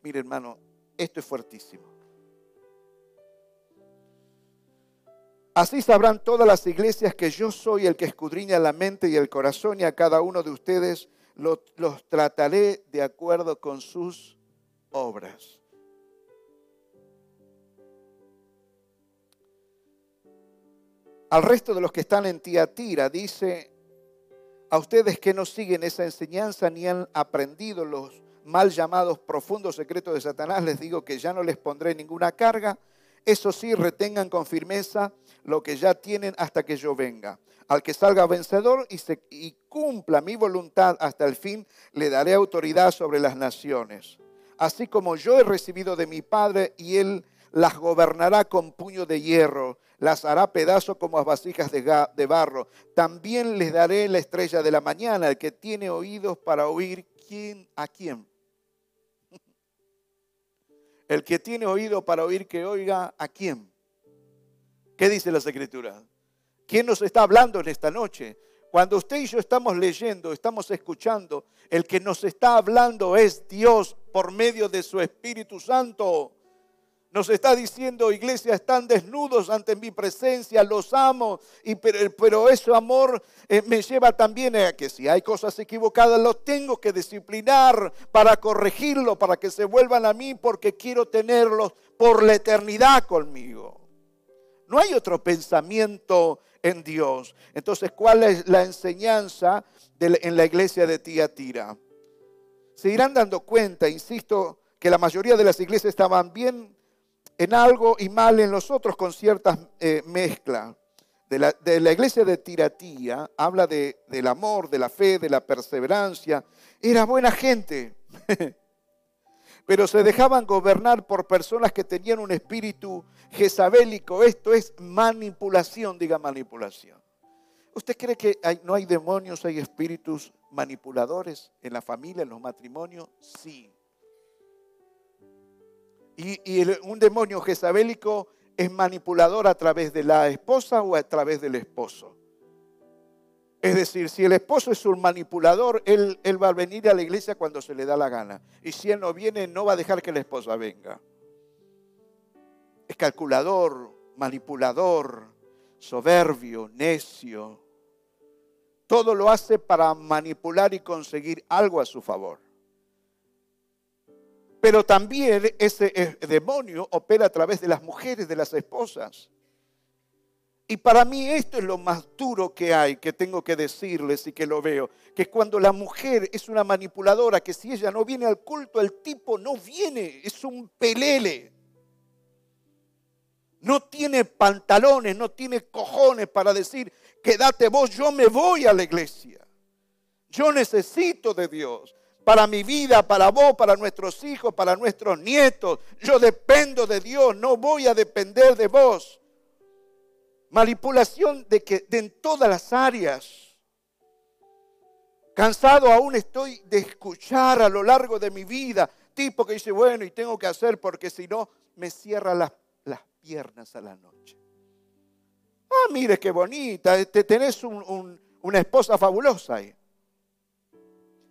Mire hermano, esto es fuertísimo. Así sabrán todas las iglesias que yo soy el que escudriña la mente y el corazón y a cada uno de ustedes los, trataré de acuerdo con sus obras. Al resto de los que están en Tiatira dice, a ustedes que no siguen esa enseñanza ni han aprendido los mal llamados profundos secretos de Satanás, les digo que ya no les pondré ninguna carga. Eso sí, retengan con firmeza lo que ya tienen hasta que yo venga. Al que salga vencedor y, cumpla mi voluntad hasta el fin, le daré autoridad sobre las naciones. Así como yo he recibido de mi Padre y él las gobernará con puño de hierro, las hará pedazo como a vasijas de, barro. También les daré la estrella de la mañana, el que tiene oídos para oír quién a quién. El que tiene oído para oír que oiga a quién. ¿Qué dice las escrituras? ¿Quién nos está hablando en esta noche? Cuando usted y yo estamos leyendo, estamos escuchando, el que nos está hablando es Dios por medio de su Espíritu Santo. Nos está diciendo, iglesia, están desnudos ante mi presencia, los amo, y, pero, ese amor eh, me lleva también a que si hay cosas equivocadas, los tengo que disciplinar para corregirlo, para que se vuelvan a mí, porque quiero tenerlos por la eternidad conmigo. No hay otro pensamiento en Dios. Entonces, ¿cuál es la enseñanza en la iglesia de Tiatira? Se irán dando cuenta, insisto, que la mayoría de las iglesias estaban bien en algo y mal en los otros con ciertas eh, mezclas. de la, iglesia de Tiratía, habla de, del amor, de la fe, de la perseverancia. Era buena gente, pero se dejaban gobernar por personas que tenían un espíritu jezabélico. Esto es manipulación, diga manipulación. ¿Usted cree que no hay demonios, hay espíritus manipuladores en la familia, en los matrimonios? Sí. Y, un demonio jezabélico es manipulador a través de la esposa o a través del esposo. Es decir, si el esposo es un manipulador, él, él, va a venir a la iglesia cuando se le da la gana. Y si él no viene, no va a dejar que la esposa venga. Es calculador, manipulador, soberbio, necio. Todo lo hace para manipular y conseguir algo a su favor. Pero también ese eh, demonio opera a través de las mujeres, de las esposas. Y para mí esto es lo más duro que hay, que tengo que decirles y que lo veo, que cuando la mujer es una manipuladora, que si ella no viene al culto, el tipo no viene, es un pelele. No tiene pantalones, no tiene cojones para decir, quédate vos, yo me voy a la iglesia. Yo necesito de Dios para mi vida, para vos, para nuestros hijos, para nuestros nietos. Yo dependo de Dios, no voy a depender de vos. Manipulación de que de en todas las áreas. Cansado aún estoy de escuchar a lo largo de mi vida tipo que dice, bueno, y tengo que hacer porque si no me cierra las, las piernas a la noche. Ah, mire qué bonita, te, tenés una esposa fabulosa ahí.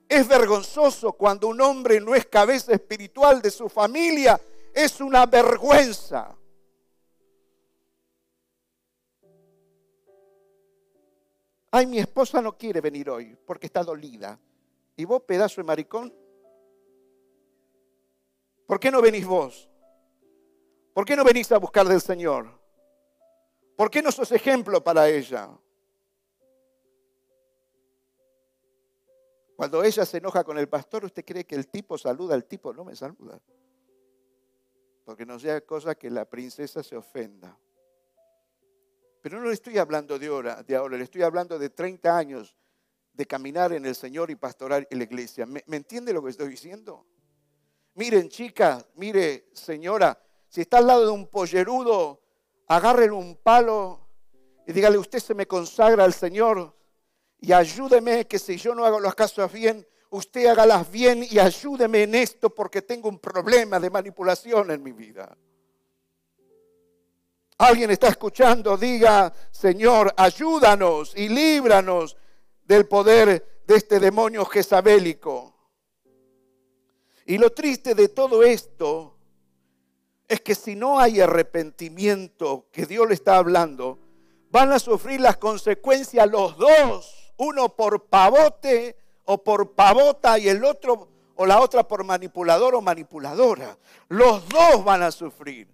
Es vergonzoso cuando un hombre no es cabeza espiritual de su familia. Es una vergüenza. Ay, mi esposa no quiere venir hoy porque está dolida. ¿Y vos, pedazo de maricón? ¿Por qué no venís vos? ¿Por qué no venís a buscar del Señor? ¿Por qué no sos ejemplo para ella? Cuando ella se enoja con el pastor, ¿usted cree que el tipo saluda? El tipo no me saluda. Porque no sea cosa que la princesa se ofenda. Pero no le estoy hablando de ahora, de ahora, le estoy hablando de 30 años de caminar en el Señor y pastorar en la iglesia. ¿Me, ¿Me, entiende lo que estoy diciendo? Miren, chica, mire, señora, si está al lado de un pollerudo, agárrele un palo y dígale, usted se me consagra al Señor y ayúdeme que si yo no hago las cosas bien, usted hágalas bien y ayúdeme en esto porque tengo un problema de manipulación en mi vida. Alguien está escuchando, diga, Señor, ayúdanos y líbranos del poder de este demonio jezabélico. Y lo triste de todo esto es que si no hay arrepentimiento que Dios le está hablando, van a sufrir las consecuencias los dos uno por pavote o por pavota y el otro o la otra por manipulador o manipuladora. Los dos van a sufrir.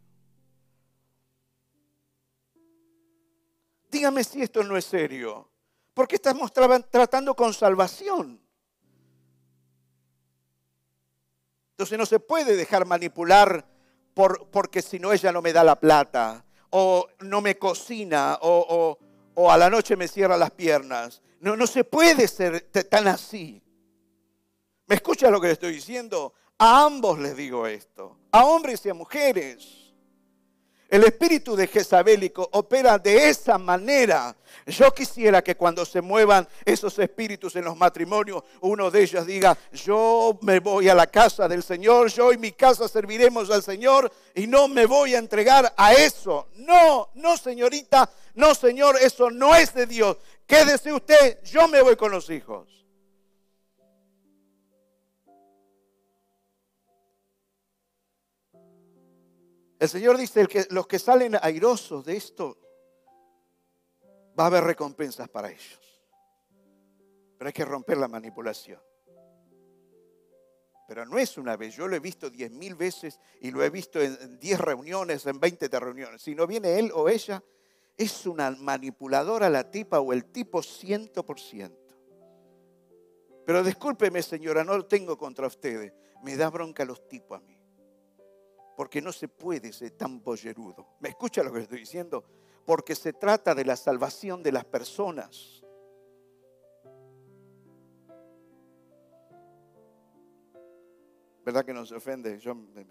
Dígame si esto no es serio. ¿Por qué estamos tratando con salvación? Entonces no se puede dejar manipular por, porque si no ella no me da la plata, o no me cocina, o, o a la noche me cierra las piernas. No, no se puede ser tan así. ¿Me escucha lo que le estoy diciendo? A ambos les digo esto, a hombres y a mujeres. El espíritu de Jezabélico opera de esa manera. Yo quisiera que cuando se muevan esos espíritus en los matrimonios, uno de ellos diga, yo me voy a la casa del Señor, yo y mi casa serviremos al Señor y no me voy a entregar a eso. No, no señorita, no señor, eso no es de Dios. Quédese usted, yo me voy con los hijos. El Señor dice que los que salen airosos de esto, va a haber recompensas para ellos. Pero hay que romper la manipulación. Pero no es una vez, yo lo he visto diez mil veces y lo he visto en diez reuniones, en veinte reuniones. Si no viene él o ella, es una manipuladora la tipa o el tipo ciento por ciento. Pero discúlpeme señora, no lo tengo contra ustedes. Me da bronca los tipos a mí porque no se puede ser tan pollerudo. ¿Me escucha lo que estoy diciendo? porque se trata de la salvación de las personas. ¿Verdad que no se ofende? Yo me,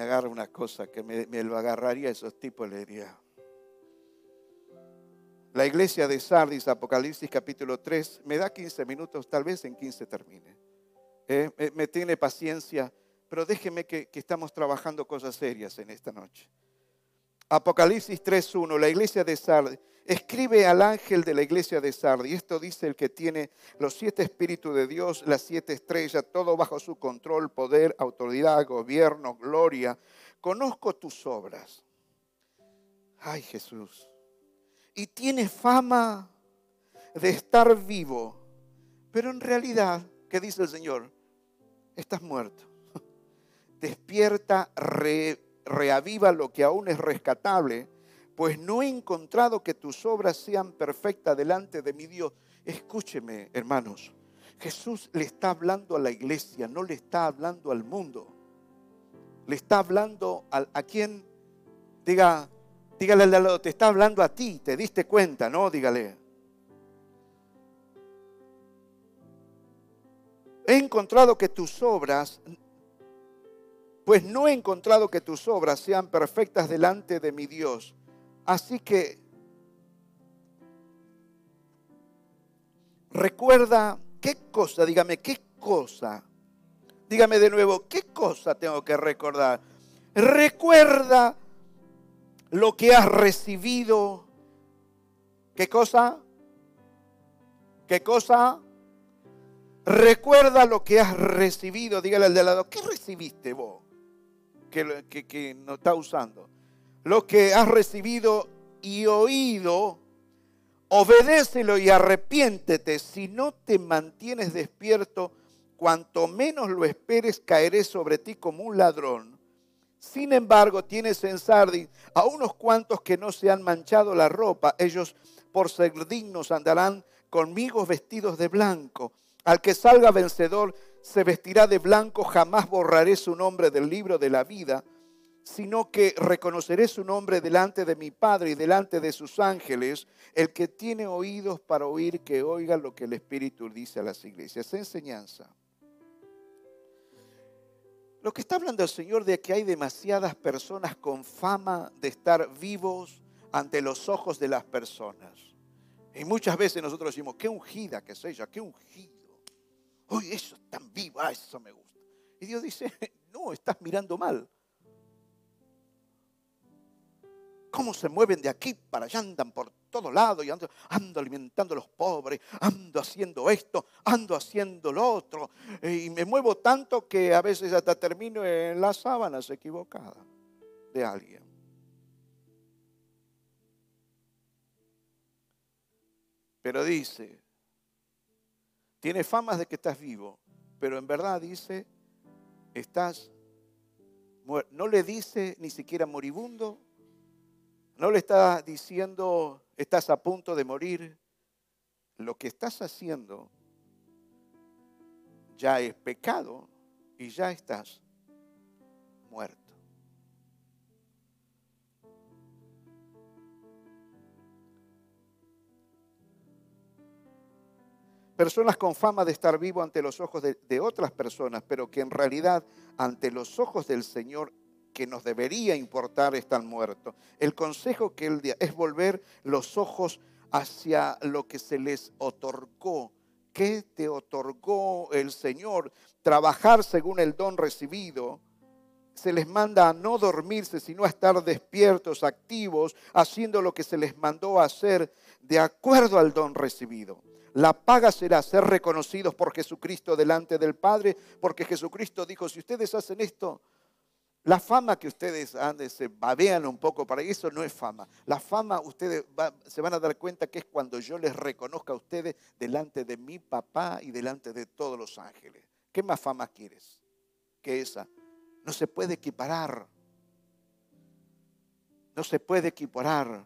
agarro una cosa que me, me, lo agarraría a esos tipos, le diría. La iglesia de Sardis, Apocalipsis capítulo 3, me da 15 minutos, tal vez en 15 termine. Eh, me, tiene paciencia, pero déjeme que, que estamos trabajando cosas serias en esta noche. Apocalipsis 3.1, la iglesia de Sardis, escribe al ángel de la iglesia de Sardis, y esto dice el que tiene los siete espíritus de Dios, las siete estrellas, todo bajo su control, poder, autoridad, gobierno, gloria. Conozco tus obras. Ay Jesús. Y tienes fama de estar vivo, pero en realidad, ¿qué dice el Señor? Estás muerto. Despierta, re reaviva lo que aún es rescatable, pues no he encontrado que tus obras sean perfectas delante de mi Dios. Escúcheme, hermanos, Jesús le está hablando a la iglesia, no le está hablando al mundo. Le está hablando a, quien, diga, dígale al lado, te está hablando a ti, te diste cuenta, ¿no? Dígale. He encontrado que tus obras pues no he encontrado que tus obras sean perfectas delante de mi Dios. Así que recuerda qué cosa, dígame, qué cosa. Dígame de nuevo, ¿qué cosa tengo que recordar? Recuerda lo que has recibido. ¿Qué cosa? ¿Qué cosa? Recuerda lo que has recibido. Dígale al de lado, ¿qué recibiste vos? que, no está usando. Lo que has recibido y oído, obedécelo y arrepiéntete. Si no te mantienes despierto, cuanto menos lo esperes, caeré sobre ti como un ladrón. Sin embargo, tienes en Sardis a unos cuantos que no se han manchado la ropa. Ellos, por ser dignos, andarán conmigo vestidos de blanco. Al que salga vencedor, se vestirá de blanco, jamás borraré su nombre del libro de la vida, sino que reconoceré su nombre delante de mi Padre y delante de sus ángeles. El que tiene oídos para oír, que oiga lo que el Espíritu dice a las iglesias. Esa enseñanza. Lo que está hablando el Señor de que hay demasiadas personas con fama de estar vivos ante los ojos de las personas. Y muchas veces nosotros decimos, qué ungida que es ella, qué ungida uy, eso es tan vivo, ah, eso me gusta. Y Dios dice, no, estás mirando mal. ¿Cómo se mueven de aquí para allá? Andan por todo lado y ando, ando, alimentando a los pobres, ando haciendo esto, ando haciendo lo otro. Y me muevo tanto que a veces hasta termino en las sábanas equivocadas de alguien. Pero dice, tiene famas de que estás vivo, pero en verdad dice, estás muerto. No le dice ni siquiera moribundo, no le está diciendo, estás a punto de morir. Lo que estás haciendo ya es pecado y ya estás muerto. Personas con fama de estar vivo ante los ojos de, otras personas, pero que en realidad ante los ojos del Señor que nos debería importar están muertos. El consejo que él dio es volver los ojos hacia lo que se les otorgó. ¿Qué te otorgó el Señor? Trabajar según el don recibido. Se les manda a no dormirse, sino a estar despiertos, activos, haciendo lo que se les mandó hacer de acuerdo al don recibido. La paga será ser reconocidos por Jesucristo delante del Padre, porque Jesucristo dijo, si ustedes hacen esto, la fama que ustedes han, se babean un poco para eso no es fama. La fama ustedes se van a dar cuenta que es cuando yo les reconozca a ustedes delante de mi papá y delante de todos los ángeles. ¿Qué más fama quieres que esa? No se puede equiparar. No se puede equiparar.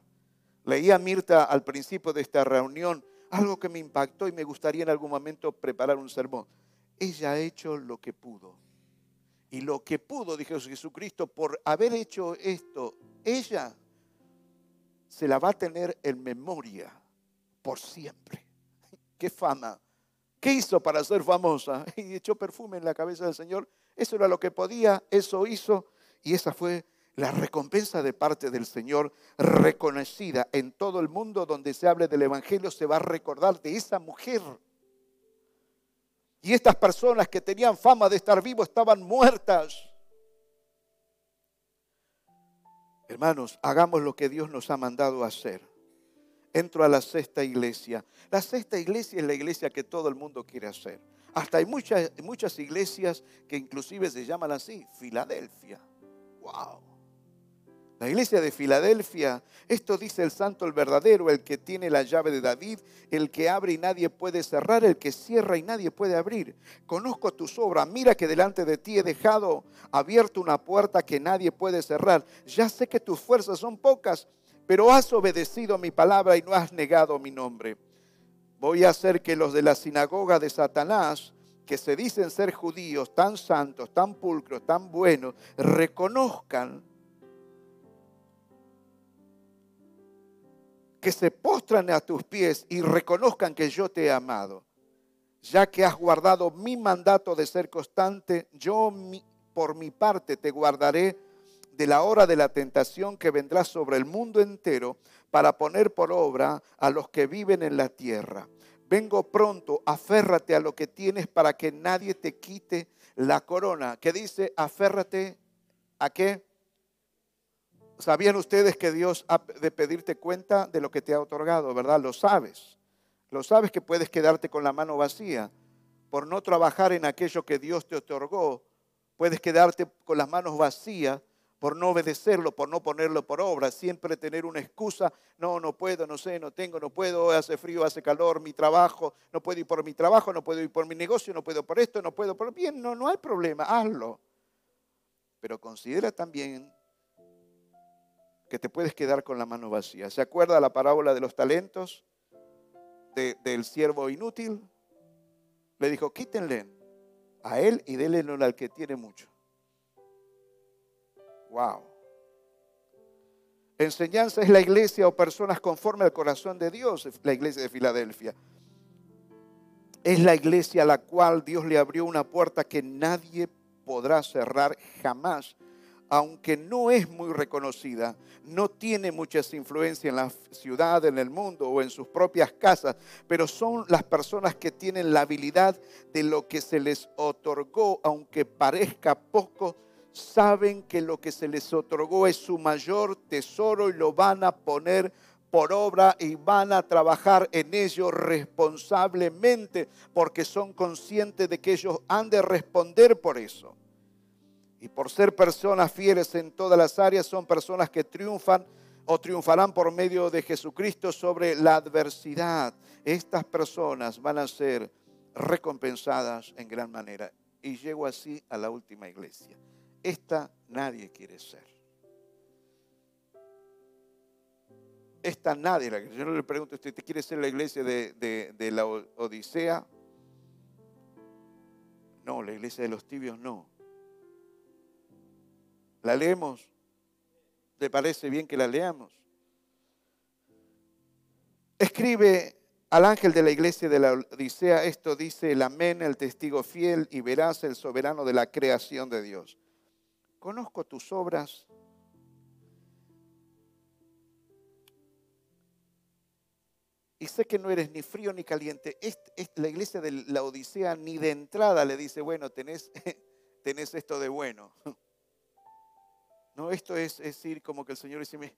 Leía Mirta al principio de esta reunión algo que me impactó y me gustaría en algún momento preparar un sermón. Ella ha hecho lo que pudo. Y lo que pudo, dijo Jesucristo, por haber hecho esto, ella se la va a tener en memoria por siempre. ¡Qué fama! ¿Qué hizo para ser famosa? Y echó perfume en la cabeza del Señor. Eso era lo que podía, eso hizo. Y esa fue la recompensa de parte del Señor, reconocida en todo el mundo donde se hable del Evangelio, se va a recordar de esa mujer. Y estas personas que tenían fama de estar vivos estaban muertas. Hermanos, hagamos lo que Dios nos ha mandado hacer. Entro a la sexta iglesia. La sexta iglesia es la iglesia que todo el mundo quiere hacer. Hasta hay muchas, muchas iglesias que inclusive se llaman así, Filadelfia. ¡Wow! La iglesia de Filadelfia, esto dice el santo, el verdadero, el que tiene la llave de David, el que abre y nadie puede cerrar, el que cierra y nadie puede abrir. Conozco tus obras, mira que delante de ti he dejado abierta una puerta que nadie puede cerrar. Ya sé que tus fuerzas son pocas, pero has obedecido mi palabra y no has negado mi nombre. Voy a hacer que los de la sinagoga de Satanás, que se dicen ser judíos, tan santos, tan pulcros, tan buenos, reconozcan que se postran a tus pies y reconozcan que yo te he amado. Ya que has guardado mi mandato de ser constante, yo por mi parte te guardaré de la hora de la tentación que vendrá sobre el mundo entero para poner por obra a los que viven en la tierra. Vengo pronto, aférrate a lo que tienes para que nadie te quite la corona. ¿Qué dice? Aférrate a qué? ¿Sabían ustedes que Dios ha de pedirte cuenta de lo que te ha otorgado, verdad? Lo sabes. Lo sabes que puedes quedarte con la mano vacía por no trabajar en aquello que Dios te otorgó. Puedes quedarte con las manos vacías por no obedecerlo, por no ponerlo por obra, siempre tener una excusa, no, no puedo, no sé, no tengo, no puedo, hace frío, hace calor, mi trabajo, no puedo ir por mi trabajo, no puedo ir por mi negocio, no puedo por esto, no puedo por... Bien, no, no hay problema, hazlo. Pero considera también que te puedes quedar con la mano vacía. ¿Se acuerda la parábola de los talentos del siervo inútil? Le dijo, quítenle a él y denle al que tiene mucho. Wow. Enseñanza es la iglesia o personas conforme al corazón de Dios, la iglesia de Filadelfia. Es la iglesia a la cual Dios le abrió una puerta que nadie podrá cerrar jamás aunque no es muy reconocida, no tiene muchas influencias en la ciudad, en el mundo o en sus propias casas, pero son las personas que tienen la habilidad de lo que se les otorgó, aunque parezca poco, saben que lo que se les otorgó es su mayor tesoro y lo van a poner por obra y van a trabajar en ello responsablemente porque son conscientes de que ellos han de responder por eso. Y por ser personas fieles en todas las áreas, son personas que triunfan o triunfarán por medio de Jesucristo sobre la adversidad. Estas personas van a ser recompensadas en gran manera. Y llego así a la última iglesia. Esta nadie quiere ser. Esta nadie, yo no le pregunto, ¿usted quiere ser la iglesia de, de la Odisea? No, la iglesia de los tibios no. ¿La leemos? ¿Le parece bien que la leamos? Escribe al ángel de la iglesia de la Odisea, esto dice el amén, el testigo fiel y verás el soberano de la creación de Dios. Conozco tus obras. Y sé que no eres ni frío ni caliente. la iglesia de la Odisea ni de entrada le dice, bueno, tenés, tenés esto de bueno. No, esto es, decir como que el Señor dice,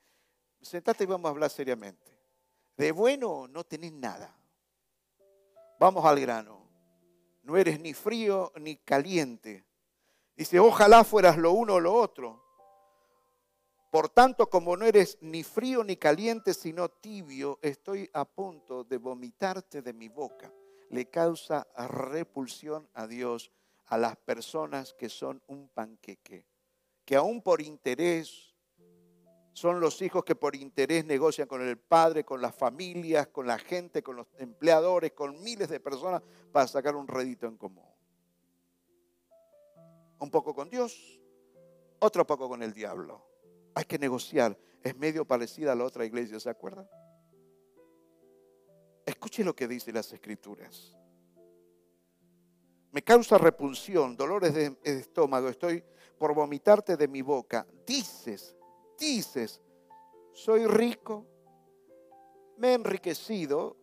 sentate y vamos a hablar seriamente. De bueno no tenés nada. Vamos al grano. No eres ni frío ni caliente. Dice, ojalá fueras lo uno o lo otro. Por tanto, como no eres ni frío ni caliente, sino tibio, estoy a punto de vomitarte de mi boca. Le causa repulsión a Dios a las personas que son un panqueque que aún por interés, son los hijos que por interés negocian con el padre, con las familias, con la gente, con los empleadores, con miles de personas para sacar un rédito en común. Un poco con Dios, otro poco con el diablo. Hay que negociar. es medio parecida a la otra iglesia, ¿se acuerdan? Escuche lo que dice las escrituras. Me causa repulsión, dolores de estómago, estoy por vomitarte de mi boca. Dices, dices, soy rico, me he enriquecido,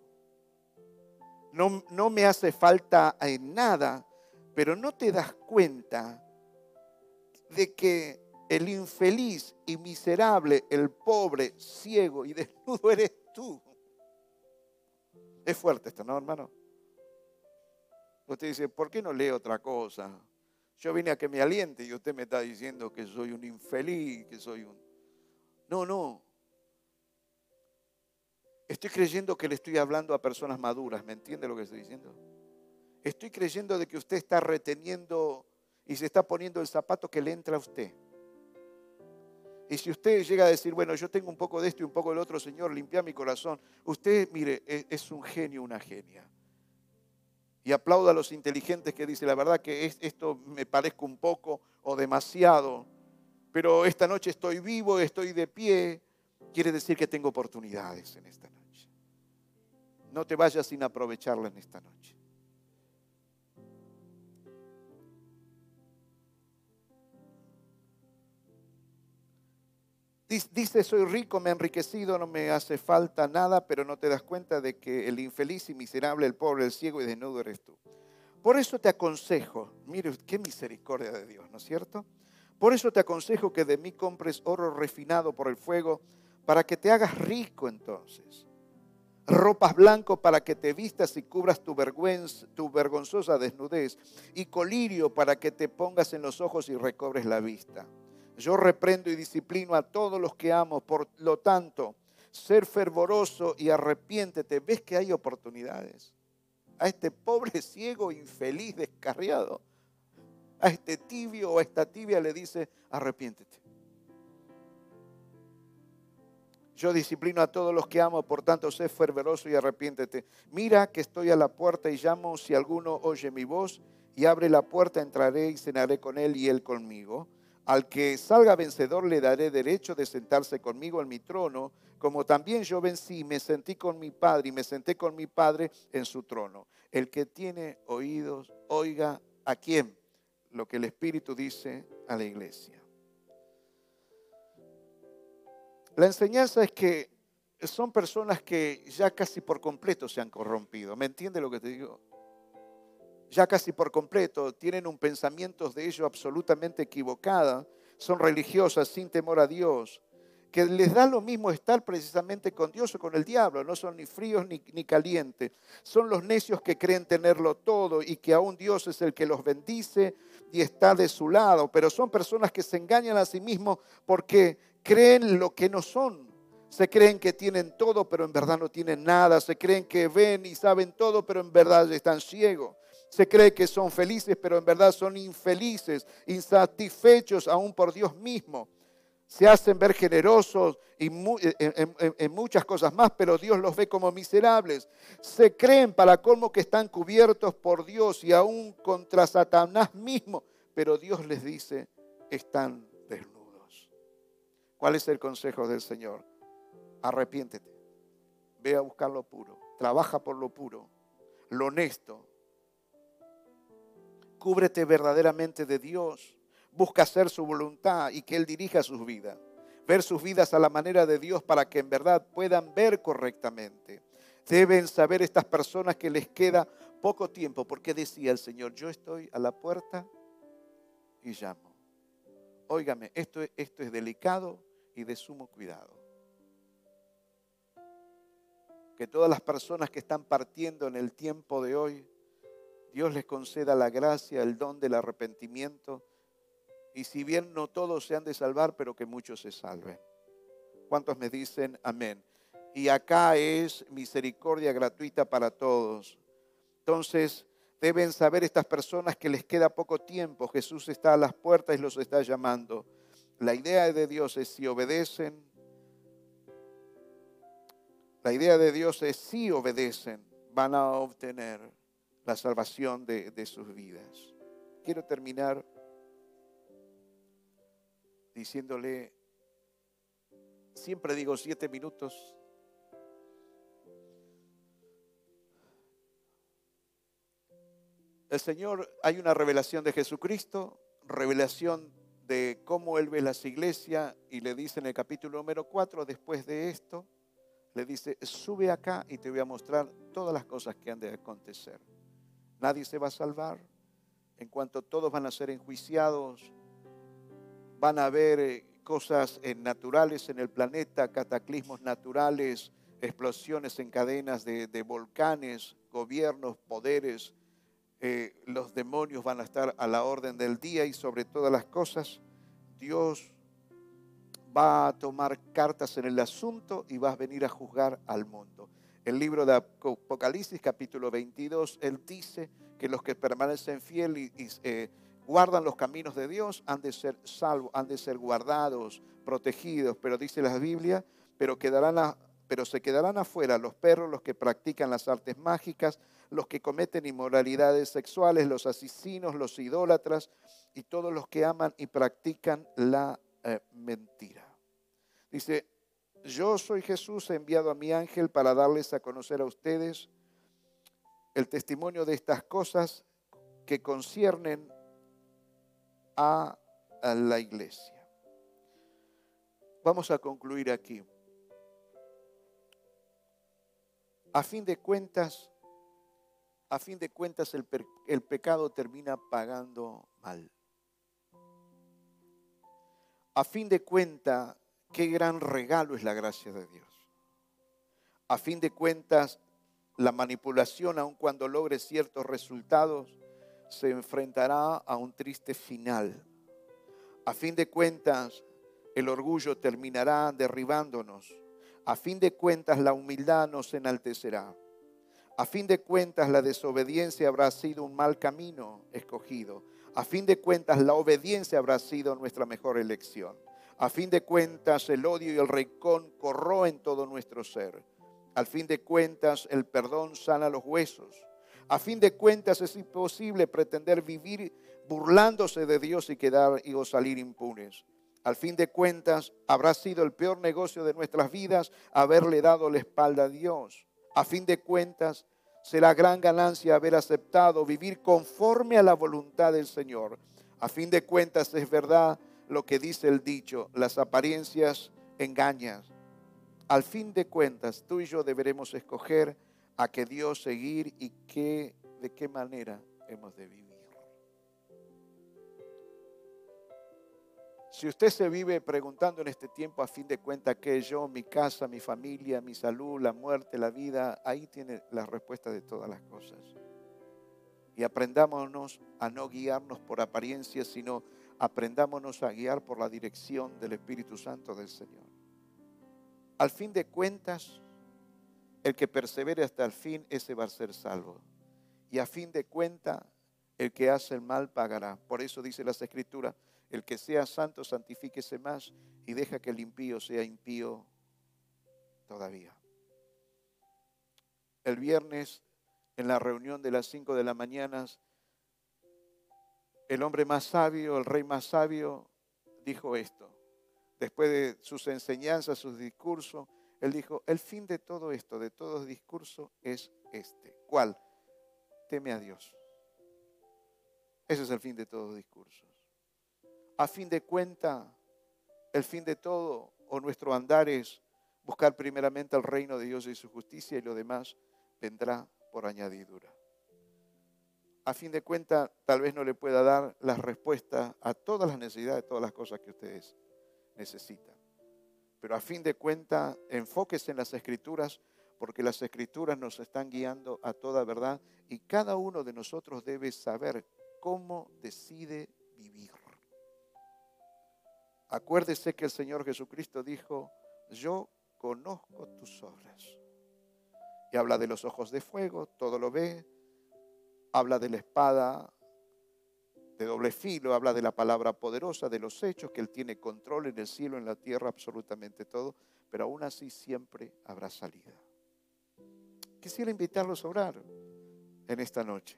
no, no me hace falta en nada, pero no te das cuenta de que el infeliz y miserable, el pobre, ciego y desnudo eres tú. Es fuerte esto, ¿no, hermano? Usted dice, ¿por qué no lee otra cosa? Yo vine a que me aliente y usted me está diciendo que soy un infeliz, que soy un... No, no. Estoy creyendo que le estoy hablando a personas maduras, ¿me entiende lo que estoy diciendo? Estoy creyendo de que usted está reteniendo y se está poniendo el zapato que le entra a usted. Y si usted llega a decir, bueno, yo tengo un poco de esto y un poco del otro, Señor, limpia mi corazón. Usted, mire, e, es un genio, una genia. Y aplauda a los inteligentes que dicen, la verdad que esto me parezca un poco o demasiado, pero esta noche estoy vivo, estoy de pie, quiere decir que tengo oportunidades en esta noche. No te vayas sin aprovecharla en esta noche. Dice, soy rico, me he enriquecido, no me hace falta nada, pero no te das cuenta de que el infeliz y miserable, el pobre, el ciego y desnudo eres tú. Por eso te aconsejo, mire, qué misericordia de Dios, ¿no es cierto? Por eso te aconsejo que de mí compres oro refinado por el fuego, para que te hagas rico entonces. Ropas blancos para que te vistas y cubras tu, vergüenza, tu vergonzosa desnudez, y colirio para que te pongas en los ojos y recobres la vista yo reprendo y disciplino a todos los que amo. Por lo tanto, ser fervoroso y arrepiéntete. ¿Ves que hay oportunidades? A este pobre ciego, infeliz, descarriado. A este tibio o a esta tibia le dice, arrepiéntete. Yo disciplino a todos los que amo, por tanto, sé fervoroso y arrepiéntete. Mira que estoy a la puerta y llamo, si alguno oye mi voz y abre la puerta, entraré y cenaré con él y él conmigo. Al que salga vencedor le daré derecho de sentarse conmigo en mi trono, como también yo vencí, me sentí con mi Padre y me senté con mi Padre en su trono. El que tiene oídos, oiga a quién lo que el Espíritu dice a la iglesia. La enseñanza es que son personas que ya casi por completo se han corrompido. ¿Me entiende lo que te digo? Ya casi por completo, tienen un pensamiento de ello absolutamente equivocada, son religiosas sin temor a Dios, que les da lo mismo estar precisamente con Dios o con el diablo, no son ni fríos ni, ni calientes, son los necios que creen tenerlo todo y que aún Dios es el que los bendice y está de su lado, pero son personas que se engañan a sí mismos porque creen lo que no son. Se creen que tienen todo, pero en verdad no tienen nada. Se creen que ven y saben todo, pero en verdad están ciegos. Se cree que son felices, pero en verdad son infelices, insatisfechos aún por Dios mismo. Se hacen ver generosos y en, muchas cosas más, pero Dios los ve como miserables. Se creen para colmo que están cubiertos por Dios y aún contra Satanás mismo, pero Dios les dice, están desnudos. ¿Cuál es el consejo del Señor? Arrepiéntete, ve a buscar lo puro, trabaja por lo puro, lo honesto, Cúbrete verdaderamente de Dios. Busca hacer su voluntad y que Él dirija sus vidas. Ver sus vidas a la manera de Dios para que en verdad puedan ver correctamente. Deben saber estas personas que les queda poco tiempo, porque decía el Señor, yo estoy a la puerta y llamo. Óigame, esto, esto es delicado y de sumo cuidado. Que todas las personas que están partiendo en el tiempo de hoy Dios les conceda la gracia, el don del arrepentimiento. Y si bien no todos se han de salvar, pero que muchos se salven. ¿Cuántos me dicen amén? Y acá es misericordia gratuita para todos. Entonces, deben saber estas personas que les queda poco tiempo. Jesús está a las puertas y los está llamando. La idea de Dios es si obedecen. La idea de Dios es si obedecen, van a obtener la salvación de, sus vidas. Quiero terminar diciéndole, Siempre digo siete minutos. El Señor, hay una revelación de Jesucristo, revelación de cómo Él ve las iglesias y le dice en el capítulo número 4, después de esto, le dice, sube acá y te voy a mostrar todas las cosas que han de acontecer. Nadie se va a salvar, en cuanto todos van a ser enjuiciados, van a haber eh, cosas eh, naturales en el planeta, cataclismos naturales, explosiones en cadenas de, volcanes, gobiernos, poderes, eh, los demonios van a estar a la orden del día y sobre todas las cosas, Dios va a tomar cartas en el asunto y va a venir a juzgar al mundo. El libro de Apocalipsis capítulo 22, él dice que los que permanecen fieles y, eh, guardan los caminos de Dios han de ser salvos, han de ser guardados, protegidos, pero dice la Biblia, pero quedarán pero se quedarán afuera los perros, los que practican las artes mágicas, los que cometen inmoralidades sexuales, los asesinos, los idólatras y todos los que aman y practican la eh, mentira. Dice, yo soy Jesús, he enviado a mi ángel para darles a conocer a ustedes el testimonio de estas cosas que conciernen a la iglesia. Vamos a concluir aquí. A fin de cuentas, a fin de cuentas el, el pecado termina pagando mal. A fin de cuentas, qué gran regalo es la gracia de Dios. A fin de cuentas, la manipulación, aun cuando logre ciertos resultados, se enfrentará a un triste final. A fin de cuentas, el orgullo terminará derribándonos a fin de cuentas la humildad nos enaltecerá. A fin de cuentas la desobediencia habrá sido un mal camino escogido. A fin de cuentas la obediencia habrá sido nuestra mejor elección. A fin de cuentas el odio y el rencor corroen todo nuestro ser. Al fin de cuentas el perdón sana los huesos. A fin de cuentas es imposible pretender vivir burlándose de Dios y quedar y o salir impunes. Al fin de cuentas, habrá sido el peor negocio de nuestras vidas haberle dado la espalda a Dios. A fin de cuentas, será gran ganancia haber aceptado vivir conforme a la voluntad del Señor. A fin de cuentas, es verdad lo que dice el dicho, las apariencias engañan. Al fin de cuentas, tú y yo deberemos escoger a qué Dios seguir y qué, de qué manera hemos de vivir. Si usted se vive preguntando en este tiempo a fin de cuentas qué yo, mi casa, mi familia, mi salud, la muerte, la vida, ahí tiene la respuesta de todas las cosas. Y aprendámonos a no guiarnos por apariencias, sino aprendámonos a guiar por la dirección del Espíritu Santo del Señor. Al fin de cuentas, el que persevere hasta el fin, ese va a ser salvo. Y a fin de cuentas, el que hace el mal pagará. Por eso dice las Escrituras, el que sea santo, santifíquese más y deja que el impío sea impío todavía. El viernes, en la reunión de las 5 de la mañana, el hombre más sabio, el rey más sabio, dijo esto. Después de sus enseñanzas, sus discursos, él dijo, el fin de todo esto, de todo discurso, es este. ¿Cuál? Teme a Dios. Ese es el fin de todo discurso a fin de cuenta, el fin de todo o nuestro andar es buscar primeramente el reino de Dios y su justicia y lo demás vendrá por añadidura. A fin de cuenta, tal vez no le pueda dar la respuesta a todas las necesidades, todas las cosas que ustedes necesitan. Pero a fin de cuenta, enfóquese en las escrituras porque las escrituras nos están guiando a toda verdad y cada uno de nosotros debe saber cómo decide vivir. Acuérdese que el Señor Jesucristo dijo, yo conozco tus obras. Y habla de los ojos de fuego, todo lo ve. Habla de la espada de doble filo, habla de la palabra poderosa, de los hechos, que Él tiene control en el cielo, en la tierra, absolutamente todo. Pero aún así siempre habrá salida. Quisiera invitarlos a orar en esta noche.